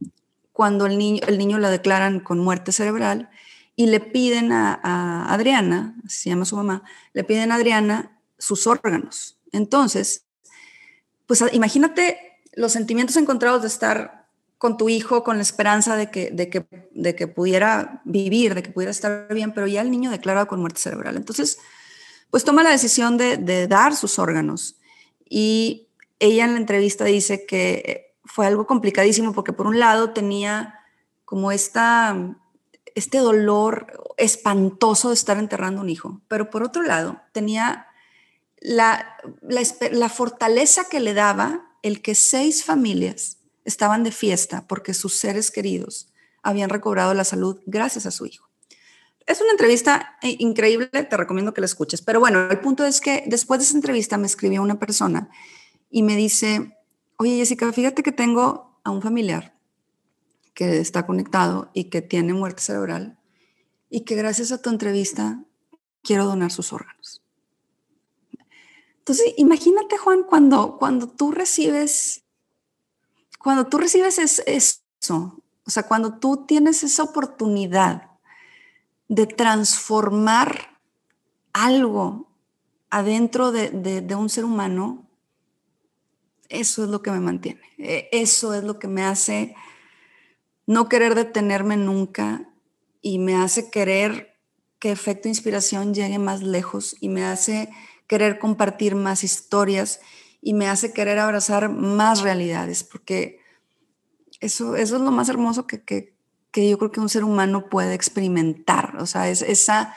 cuando el niño, el niño la declaran con muerte cerebral y le piden a, a Adriana, se llama su mamá, le piden a Adriana sus órganos. Entonces, pues imagínate los sentimientos encontrados de estar con tu hijo con la esperanza de que, de que, de que pudiera vivir, de que pudiera estar bien, pero ya el niño declarado con muerte cerebral. Entonces, pues toma la decisión de, de dar sus órganos. Y ella en la entrevista dice que fue algo complicadísimo porque por un lado tenía como esta, este dolor espantoso de estar enterrando un hijo, pero por otro lado tenía la, la, fortaleza que le daba el que seis familias estaban de fiesta porque sus seres queridos habían recobrado la salud gracias a su hijo. Es una entrevista eh, increíble, te recomiendo que la escuches. Pero bueno, el punto es que después de esa entrevista me escribió una persona y me dice, oye Jessica, fíjate que tengo a un familiar que está conectado y que tiene muerte cerebral y que gracias a tu entrevista quiero donar sus órganos. Entonces, imagínate, Juan, cuando, cuando tú recibes, cuando tú recibes eso, o sea, cuando tú tienes esa oportunidad de transformar algo adentro de, de, un ser humano, eso es lo que me mantiene. E, eso es lo que me hace no querer detenerme nunca y me hace querer que efecto inspiración llegue más lejos y me hace querer compartir más historias y me hace querer abrazar más realidades, porque eso, eso es lo más hermoso que, que, que yo creo que un ser humano puede experimentar. O sea, es esa,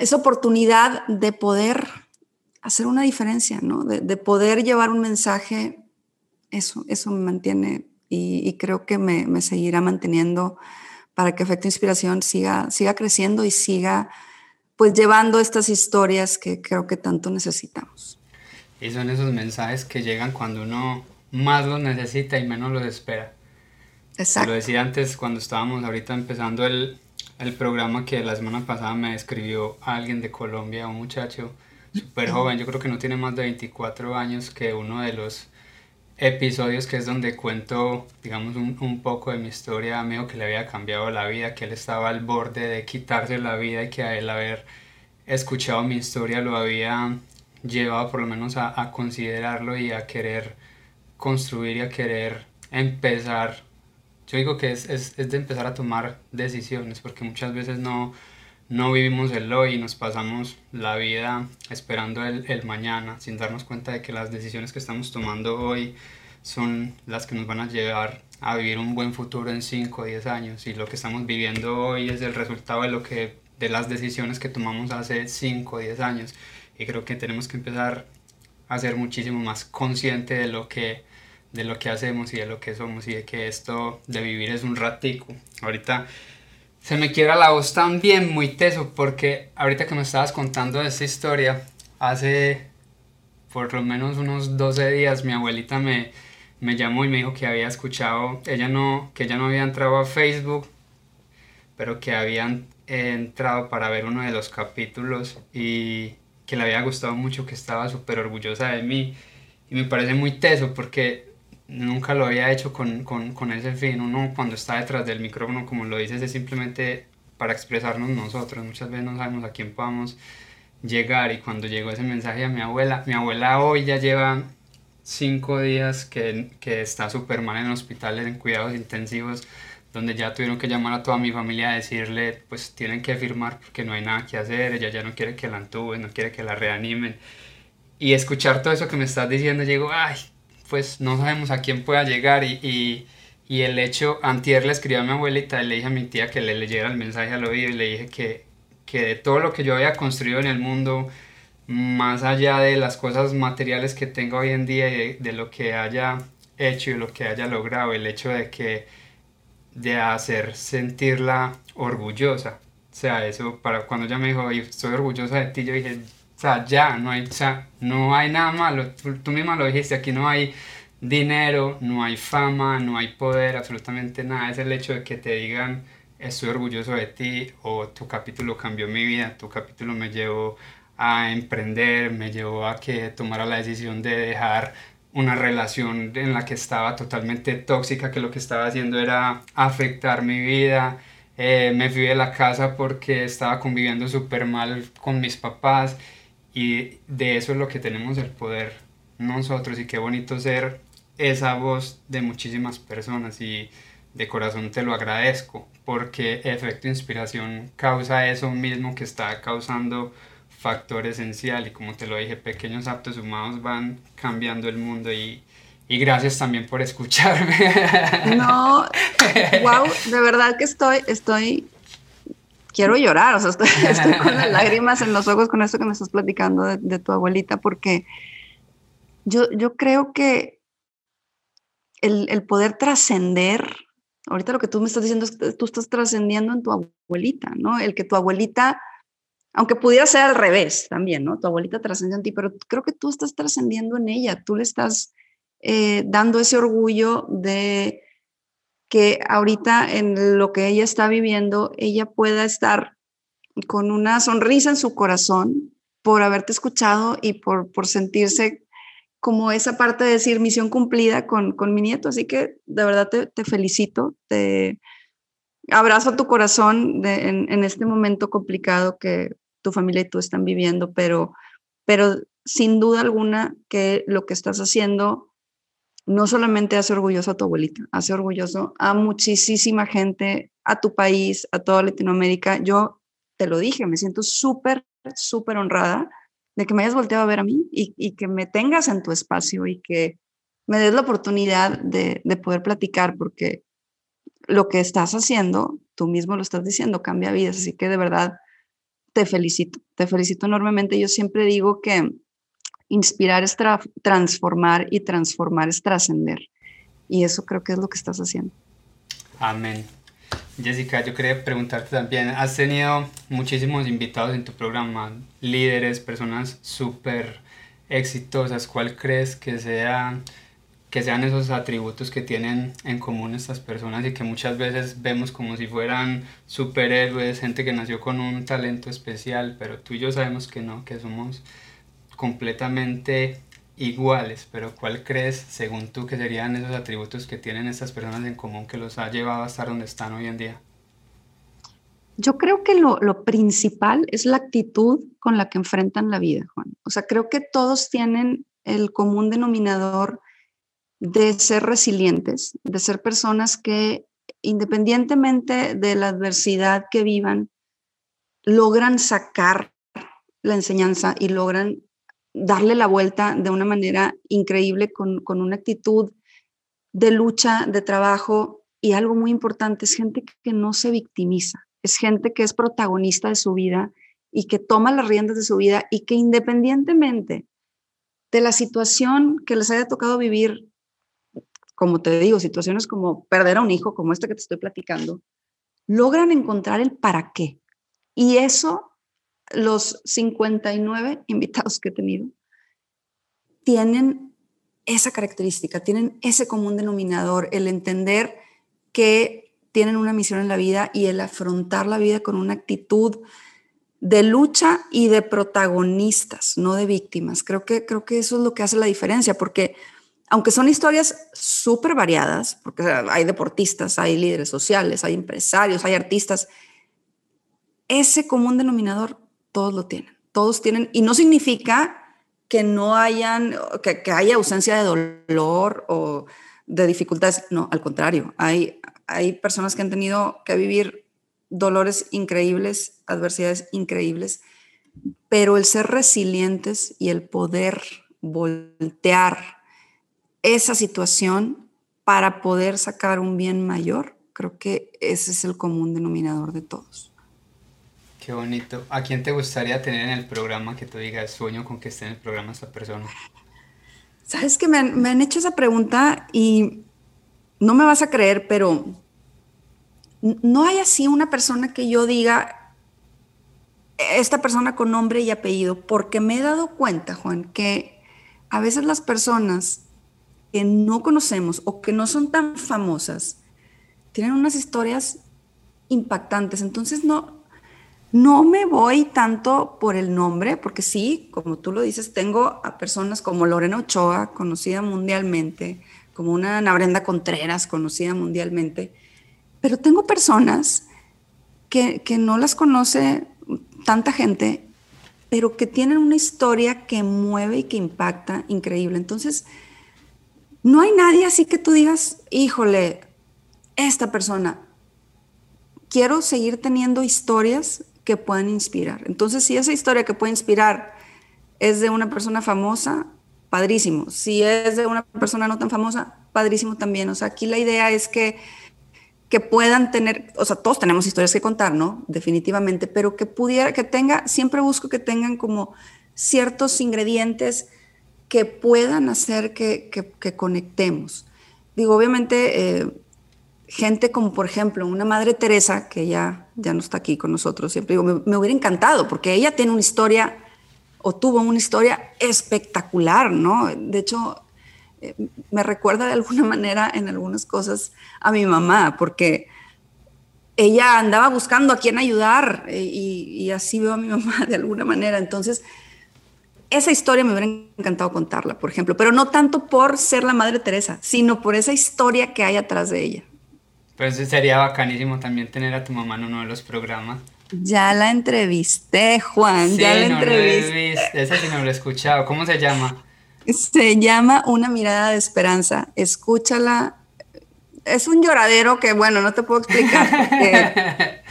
esa oportunidad de poder hacer una diferencia, ¿no? De, poder llevar un mensaje, eso, eso me mantiene y, creo que me, me, seguirá manteniendo para que Efecto Inspiración siga, siga creciendo y siga pues llevando estas historias que creo que tanto necesitamos. Y son esos mensajes que llegan cuando uno más los necesita y menos los espera. Exacto. Lo decía antes cuando estábamos ahorita empezando el, el programa que la semana pasada me escribió alguien de Colombia, un muchacho súper joven, yo creo que no tiene más de 24 años, que uno de los episodios que es donde cuento, digamos, un, un poco de mi historia, amigo, que le había cambiado la vida, que él estaba al borde de quitarse la vida y que a él haber escuchado mi historia lo había llevado por lo menos a, a considerarlo y a querer construir y a querer empezar. Yo digo que es, es, es de empezar a tomar decisiones, porque muchas veces no, no vivimos el hoy y nos pasamos la vida esperando el, el, mañana sin darnos cuenta de que las decisiones que estamos tomando hoy son las que nos van a llevar a vivir un buen futuro en 5 o 10 años. Y lo que estamos viviendo hoy es el resultado de lo que de las decisiones que tomamos hace 5 o 10 años. Y creo que tenemos que empezar a ser muchísimo más consciente de lo que de lo que hacemos y de lo que somos y de que esto de vivir es un ratico. Ahorita se me quiebra la voz también muy teso porque ahorita que me estabas contando esta historia, hace por lo menos unos 12 días mi abuelita me, me llamó y me dijo que había escuchado, ella no, que ella no había entrado a Facebook, pero que habían entrado para ver uno de los capítulos y que le había gustado mucho, que estaba súper orgullosa de mí. Y me parece muy teso porque nunca lo había hecho con, con, con, ese fin. Uno cuando está detrás del micrófono, como lo dices, es simplemente para expresarnos nosotros. Muchas veces no sabemos a quién podamos llegar y cuando llegó ese mensaje a mi abuela, mi abuela hoy ya lleva cinco días que, que está súper mal en el hospital en cuidados intensivos donde ya tuvieron que llamar a toda mi familia a decirle, pues tienen que firmar porque no hay nada que hacer, ella ya no quiere que la entuben, no quiere que la reanimen. Y escuchar todo eso que me estás diciendo, llego, ay, pues no sabemos a quién pueda llegar y, y, el hecho, antier le escribí a mi abuelita y le dije a mi tía que le leyera el mensaje al oído y le dije que, que de todo lo que yo había construido en el mundo, más allá de las cosas materiales que tengo hoy en día y de, lo que haya hecho y lo que haya logrado, el hecho de que de hacer sentirla orgullosa. O sea, eso para cuando ella me dijo, estoy orgullosa de ti, yo dije, o sea, ya, no hay, no hay nada malo. Tú, tú misma lo dijiste, aquí no hay dinero, no hay fama, no hay poder, absolutamente nada. Es el hecho de que te digan, estoy orgulloso de ti o tu capítulo cambió mi vida, tu capítulo me llevó a emprender, me llevó a que tomara la decisión de dejar una relación en la que estaba totalmente tóxica, que lo que estaba haciendo era afectar mi vida. Eh, me fui de la casa porque estaba conviviendo súper mal con mis papás y de eso es lo que tenemos el poder nosotros y qué bonito ser esa voz de muchísimas personas y de corazón te lo agradezco porque efecto inspiración causa eso mismo que está causando factor esencial y como te lo dije, pequeños actos humanos van cambiando el mundo y, y gracias también por escucharme. No, wow, de verdad que estoy, estoy, quiero llorar, o sea, estoy, con las lágrimas en los ojos con esto que me estás platicando de, de tu abuelita, porque yo, yo creo que el, el poder trascender, ahorita lo que tú me estás diciendo es que tú estás trascendiendo en tu abuelita, ¿no? El que tu abuelita aunque pudiera ser al revés también, ¿no? Tu abuelita trascendió en ti, pero creo que tú estás trascendiendo en ella, tú le estás eh, dando ese orgullo de que ahorita en lo que ella está viviendo, ella pueda estar con una sonrisa en su corazón por haberte escuchado y por, por sentirse como esa parte de decir misión cumplida con, con mi nieto. Así que de verdad te, felicito, te abrazo tu corazón en, en, este momento complicado que tu familia y tú están viviendo, pero, pero sin duda alguna que lo que estás haciendo no solamente hace orgulloso a tu abuelita, hace orgulloso a muchísima gente, a tu país, a toda Latinoamérica. Yo te lo dije, me siento súper, súper honrada de que me hayas volteado a ver a mí y, que me tengas en tu espacio y que me des la oportunidad de, de poder platicar, porque lo que estás haciendo, tú mismo lo estás diciendo, cambia vidas. Así que de verdad, te felicito, te felicito enormemente. Yo siempre digo que inspirar es transformar y transformar es trascender. Y eso creo que es lo que estás haciendo. Amén. Jessica, yo quería preguntarte también, has tenido muchísimos invitados en tu programa, líderes, personas súper exitosas, ¿cuál crees que sea que sean esos atributos que tienen en común estas personas y que muchas veces vemos como si fueran superhéroes, gente que nació con un talento especial, pero tú y yo sabemos que no, que somos completamente iguales, pero ¿cuál crees, según tú, que serían esos atributos que tienen estas personas en común que los ha llevado a donde están hoy en día? Yo creo que lo, lo principal es la actitud con la que enfrentan la vida, Juan. O sea, creo que todos tienen el común denominador de ser resilientes, de ser personas que independientemente de la adversidad que vivan, logran sacar la enseñanza y logran darle la vuelta de una manera increíble con, con una actitud de lucha, de trabajo y algo muy importante, es gente que no se victimiza, es gente que es protagonista de su vida y que toma las riendas de su vida y que independientemente de la situación que les haya tocado vivir como te digo, situaciones como perder a un hijo, como esta que te estoy platicando, logran encontrar el para qué. Y eso, los 59 invitados que he tenido, tienen esa característica, tienen ese común denominador, el entender que tienen una misión en la vida y el afrontar la vida con una actitud de lucha y de protagonistas, no de víctimas. Creo que, creo que eso es lo que hace la diferencia, porque aunque son historias súper variadas, porque hay deportistas, hay líderes sociales, hay empresarios, hay artistas, ese común denominador todos lo tienen, todos tienen, y no significa que no hayan, que, que haya ausencia de dolor o de dificultades, no, al contrario, hay, hay personas que han tenido que vivir dolores increíbles, adversidades increíbles, pero el ser resilientes y el poder voltear esa situación para poder sacar un bien mayor, creo que ese es el común denominador de todos. Qué bonito. ¿A quién te gustaría tener en el programa que tú digas sueño con que esté en el programa esta persona? Sabes que me han, me han hecho esa pregunta y no me vas a creer, pero no hay así una persona que yo diga, esta persona con nombre y apellido, porque me he dado cuenta, Juan, que a veces las personas que no conocemos o que no son tan famosas tienen unas historias impactantes. Entonces no, no me voy tanto por el nombre, porque sí, como tú lo dices, tengo a personas como Lorena Ochoa, conocida mundialmente, como una Ana Brenda Contreras, conocida mundialmente, pero tengo personas que, que no las conoce tanta gente, pero que tienen una historia que mueve y que impacta increíble. Entonces, no hay nadie así que tú digas, híjole, esta persona, quiero seguir teniendo historias que puedan inspirar. Entonces, si esa historia que puede inspirar es de una persona famosa, padrísimo. Si es de una persona no tan famosa, padrísimo también. O sea, aquí la idea es que, que puedan tener, o sea, todos tenemos historias que contar, ¿no? Definitivamente, pero que pudiera, que tenga, siempre busco que tengan como ciertos ingredientes que puedan hacer que, conectemos. Digo, obviamente, eh, gente como por ejemplo una Madre Teresa, que ya, ya no está aquí con nosotros, siempre digo, me, hubiera encantado, porque ella tiene una historia o tuvo una historia espectacular, ¿no? De hecho, eh, me recuerda de alguna manera en algunas cosas a mi mamá, porque ella andaba buscando a quién ayudar eh, y, y así veo a mi mamá de alguna manera. Entonces, esa historia me hubiera encantado contarla, por ejemplo, pero no tanto por ser la Madre Teresa, sino por esa historia que hay atrás de ella. Pues sería bacanísimo también tener a tu mamá en uno de los programas. Ya la entrevisté, Juan, ya la entrevisté. Esa sí no lo he escuchado. ¿Cómo se llama? Se llama Una mirada de esperanza. Escúchala. Es un lloradero que, bueno, no te puedo explicar.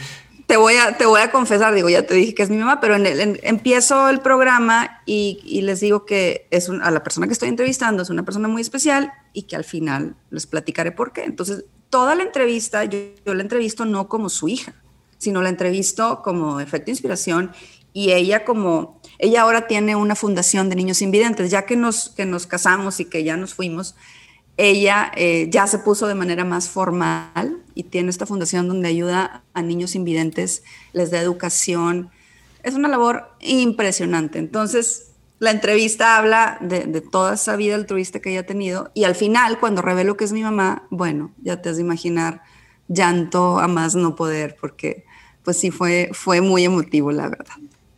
te voy a, te voy a confesar, digo, ya te dije que es mi mamá, pero en el, empiezo el programa y, les digo que es a la persona que estoy entrevistando es una persona muy especial y que al final les platicaré por qué. Entonces, toda la entrevista, yo, la entrevisto no como su hija, sino la entrevisto como efecto inspiración y ella como, ella ahora tiene una fundación de niños invidentes, ya que nos, que nos casamos y que ya nos fuimos, ella eh, ya se puso de manera más formal y tiene esta fundación donde ayuda a niños invidentes, les da educación. Es una labor impresionante. Entonces, la entrevista habla de, toda esa vida altruista que ella ha tenido y al final, cuando revelo que es mi mamá, bueno, ya te has de imaginar llanto a más no poder, porque pues sí fue, fue muy emotivo, la verdad.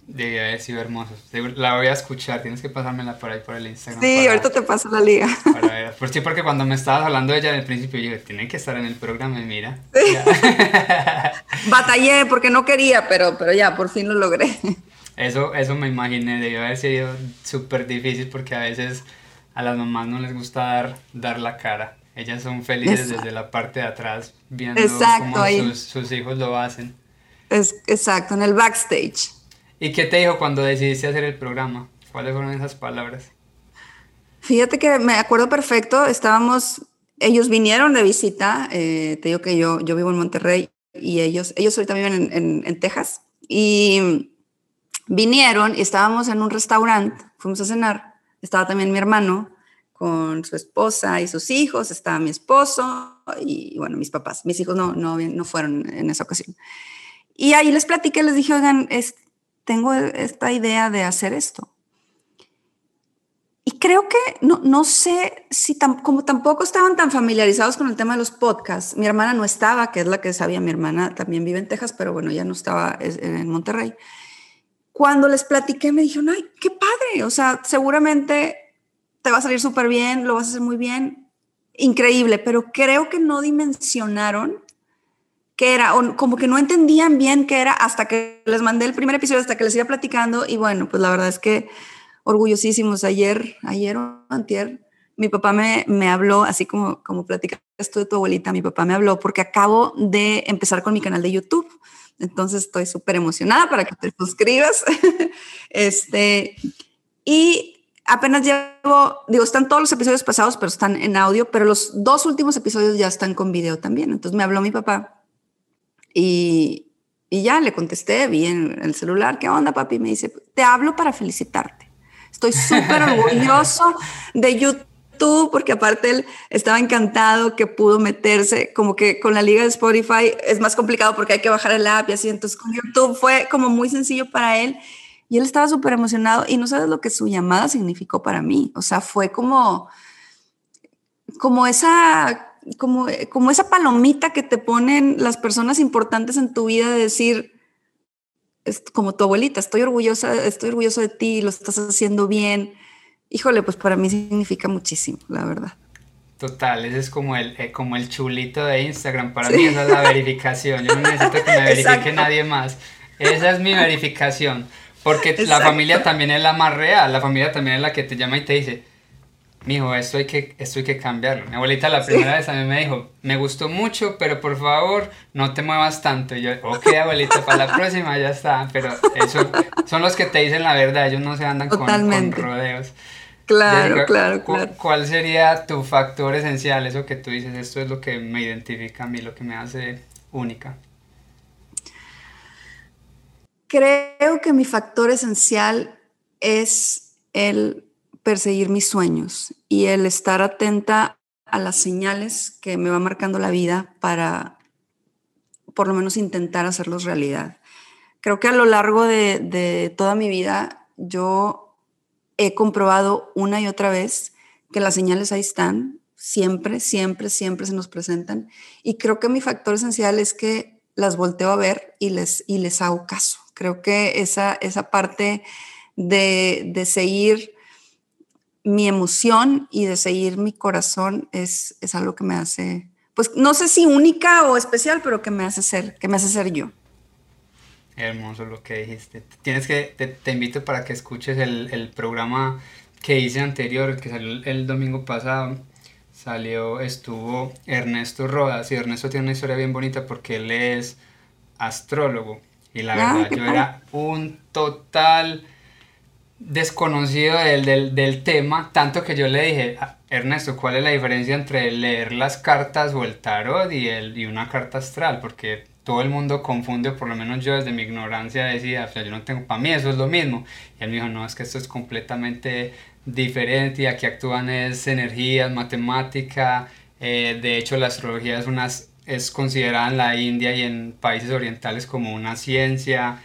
Debe haber sido hermoso. La voy a escuchar, tienes que pasármela por ahí por el Instagram. Sí, ahorita te paso la liga. Para ver. Por sí, porque cuando me estabas hablando de ella en el principio, yo dije, tiene que estar en el programa y mira. Batallé porque no quería, pero, pero ya, por fin lo logré. Eso, eso me imaginé, debió haber sido súper difícil porque a veces a las mamás no les gusta dar, dar la cara. Ellas son felices desde la parte de atrás, viendo cómo sus, sus hijos lo hacen. Es, exacto, en el backstage. ¿Y qué te dijo cuando decidiste hacer el programa? ¿Cuáles fueron esas palabras? Fíjate que me acuerdo perfecto, estábamos, ellos vinieron de visita, eh, te digo que yo, yo vivo en Monterrey y ellos, ellos ahorita viven en, en, Texas y vinieron y estábamos en un restaurante, fuimos a cenar, estaba también mi hermano con su esposa y sus hijos, estaba mi esposo y bueno, mis papás, mis hijos no, no, no fueron en esa ocasión. Y ahí les platiqué, les dije, oigan, es, tengo esta idea de hacer esto. Y creo que no, no sé si como tampoco estaban tan familiarizados con el tema de los podcasts, mi hermana no estaba, que es la que sabía, mi hermana también vive en Texas, pero bueno, ya no estaba en Monterrey. Cuando les platiqué me dijeron, ay, qué padre, o sea, seguramente te va a salir súper bien, lo vas a hacer muy bien, increíble, pero creo que no dimensionaron qué era, o como que no entendían bien qué era hasta que les mandé el primer episodio, hasta que les iba platicando y bueno, pues la verdad es que orgullosísimos. Ayer, ayer o antier, mi papá me, me habló, así como, como platicas tú de tu abuelita, mi papá me habló porque acabo de empezar con mi canal de YouTube. Entonces estoy súper emocionada para que te suscribas. este, y apenas llevo, digo, están todos los episodios pasados, pero están en audio, pero los dos últimos episodios ya están con video también. Entonces me habló mi papá y, y ya le contesté, vi en el celular, ¿qué onda, papi? Me dice, te hablo para felicitarte. Estoy súper orgulloso de YouTube porque aparte él estaba encantado que pudo meterse, como que con la liga de Spotify es más complicado porque hay que bajar el app y así, entonces con YouTube fue como muy sencillo para él y él estaba súper emocionado. Y no sabes lo que su llamada significó para mí, o sea, fue como, como esa como, como esa palomita que te ponen las personas importantes en tu vida de decir, como tu abuelita, estoy orgullosa, estoy orgulloso de ti, lo estás haciendo bien. Híjole, pues para mí significa muchísimo, la verdad. Total, ese es como el, eh, como el chulito de Instagram. Para mí esa es la verificación. Yo no necesito que me verifique nadie más. Esa es mi verificación. Porque la familia también es la más real. La familia también es la que te llama y te dice, mijo, esto hay que, esto hay que cambiarlo. Mi abuelita la primera vez a mí me dijo, me gustó mucho, pero por favor no te muevas tanto. Y yo, ok, abuelita, para la próxima ya está. Pero eso son los que te dicen la verdad, ellos no se andan con, rodeos. Claro, claro, claro. ¿Cuál sería tu factor esencial? Eso que tú dices, esto es lo que me identifica a mí, lo que me hace única. Creo que mi factor esencial es el perseguir mis sueños y el estar atenta a las señales que me va marcando la vida para por lo menos intentar hacerlos realidad. Creo que a lo largo de, toda mi vida yo he comprobado una y otra vez que las señales ahí están, siempre, siempre, siempre se nos presentan. Y creo que mi factor esencial es que las volteo a ver y les, y les hago caso. Creo que esa, esa parte de, de seguir mi emoción y de seguir mi corazón es, es algo que me hace, pues no sé si única o especial, pero que me hace ser, que me hace ser yo. Hermoso lo que dijiste. Tienes que, te, invito para que escuches el, programa que hice anterior, el que salió el, domingo pasado. Salió, estuvo Ernesto Rodas y Ernesto tiene una historia bien bonita porque él es astrólogo. Y la ah, verdad, yo era un total desconocido del, del, tema, tanto que yo le dije, ah, Ernesto, ¿cuál es la diferencia entre leer las cartas o el tarot y, el, y una carta astral? Porque todo el mundo confunde, por lo menos yo desde mi ignorancia decía, o sea, yo no tengo, para mí eso es lo mismo. Y él me dijo, no, es que esto es completamente diferente y aquí actúan es energías, matemática, eh, de hecho la astrología es, unas, es considerada en la India y en países orientales como una ciencia,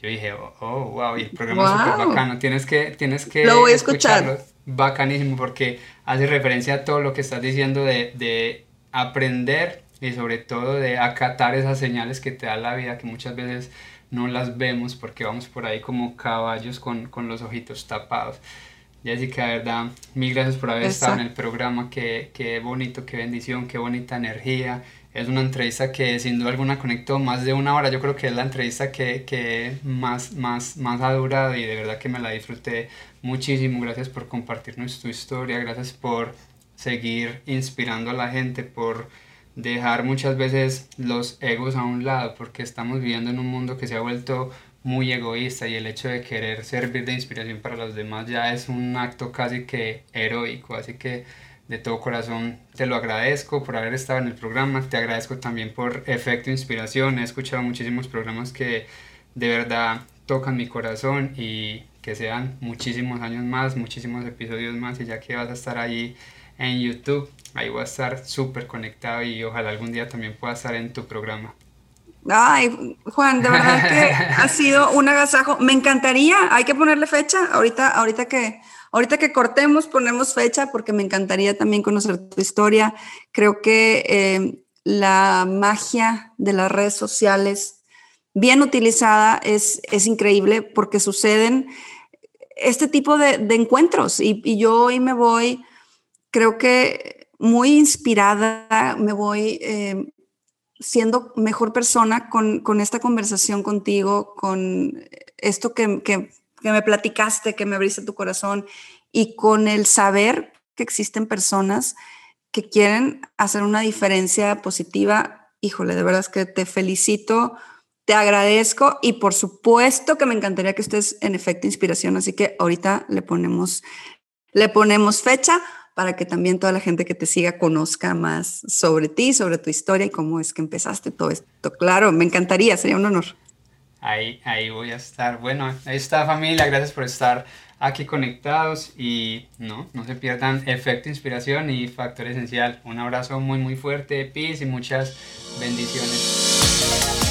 yo dije, oh, wow, y el programa es súper bacano, tienes que, tienes que lo voy a escuchar. Bacanísimo, porque hace referencia a todo lo que estás diciendo de, de aprender y sobre todo de acatar esas señales que te da la vida, que muchas veces no las vemos porque vamos por ahí como caballos con, con los ojitos tapados. Jessica, de verdad, mil gracias por haber estado en el programa, qué, qué bonito, qué bendición, qué bonita energía, es una entrevista que sin duda alguna conectó más de una hora. Yo creo que es la entrevista que, que más, más, más ha durado y de verdad que me la disfruté muchísimo. Gracias por compartirnos tu historia, gracias por seguir inspirando a la gente, por dejar muchas veces los egos a un lado, porque estamos viviendo en un mundo que se ha vuelto muy egoísta y el hecho de querer servir de inspiración para los demás ya es un acto casi que heroico. Así que de todo corazón te lo agradezco por haber estado en el programa, te agradezco también por efecto inspiración, he escuchado muchísimos programas que de verdad tocan mi corazón y que sean muchísimos años más, muchísimos episodios más y ya que vas a estar ahí en YouTube. Ahí voy a estar súper conectado y ojalá algún día también pueda estar en tu programa. Ay, Juan, de verdad que ha sido un agasajo. Me encantaría, hay que ponerle fecha. Ahorita, ahorita que, ahorita que cortemos, ponemos fecha porque me encantaría también conocer tu historia. Creo que eh, la magia de las redes sociales, bien utilizada, es, es increíble porque suceden este tipo de, encuentros y, yo hoy me voy, creo que muy inspirada, me voy eh, siendo mejor persona con, con, esta conversación contigo, con esto que, que, me platicaste, que me abriste tu corazón y con el saber que existen personas que quieren hacer una diferencia positiva. Híjole, de verdad es que te felicito, te agradezco y por supuesto que me encantaría que estés en efecto inspiración, así que ahorita le ponemos, le ponemos fecha para que también toda la gente que te siga conozca más sobre ti, sobre tu historia y cómo es que empezaste todo esto. Claro, me encantaría, sería un honor. Ahí, ahí voy a estar. Bueno, ahí está familia, gracias por estar aquí conectados y no, no se pierdan efecto inspiración y factor esencial. Un abrazo muy muy fuerte, peace y muchas bendiciones.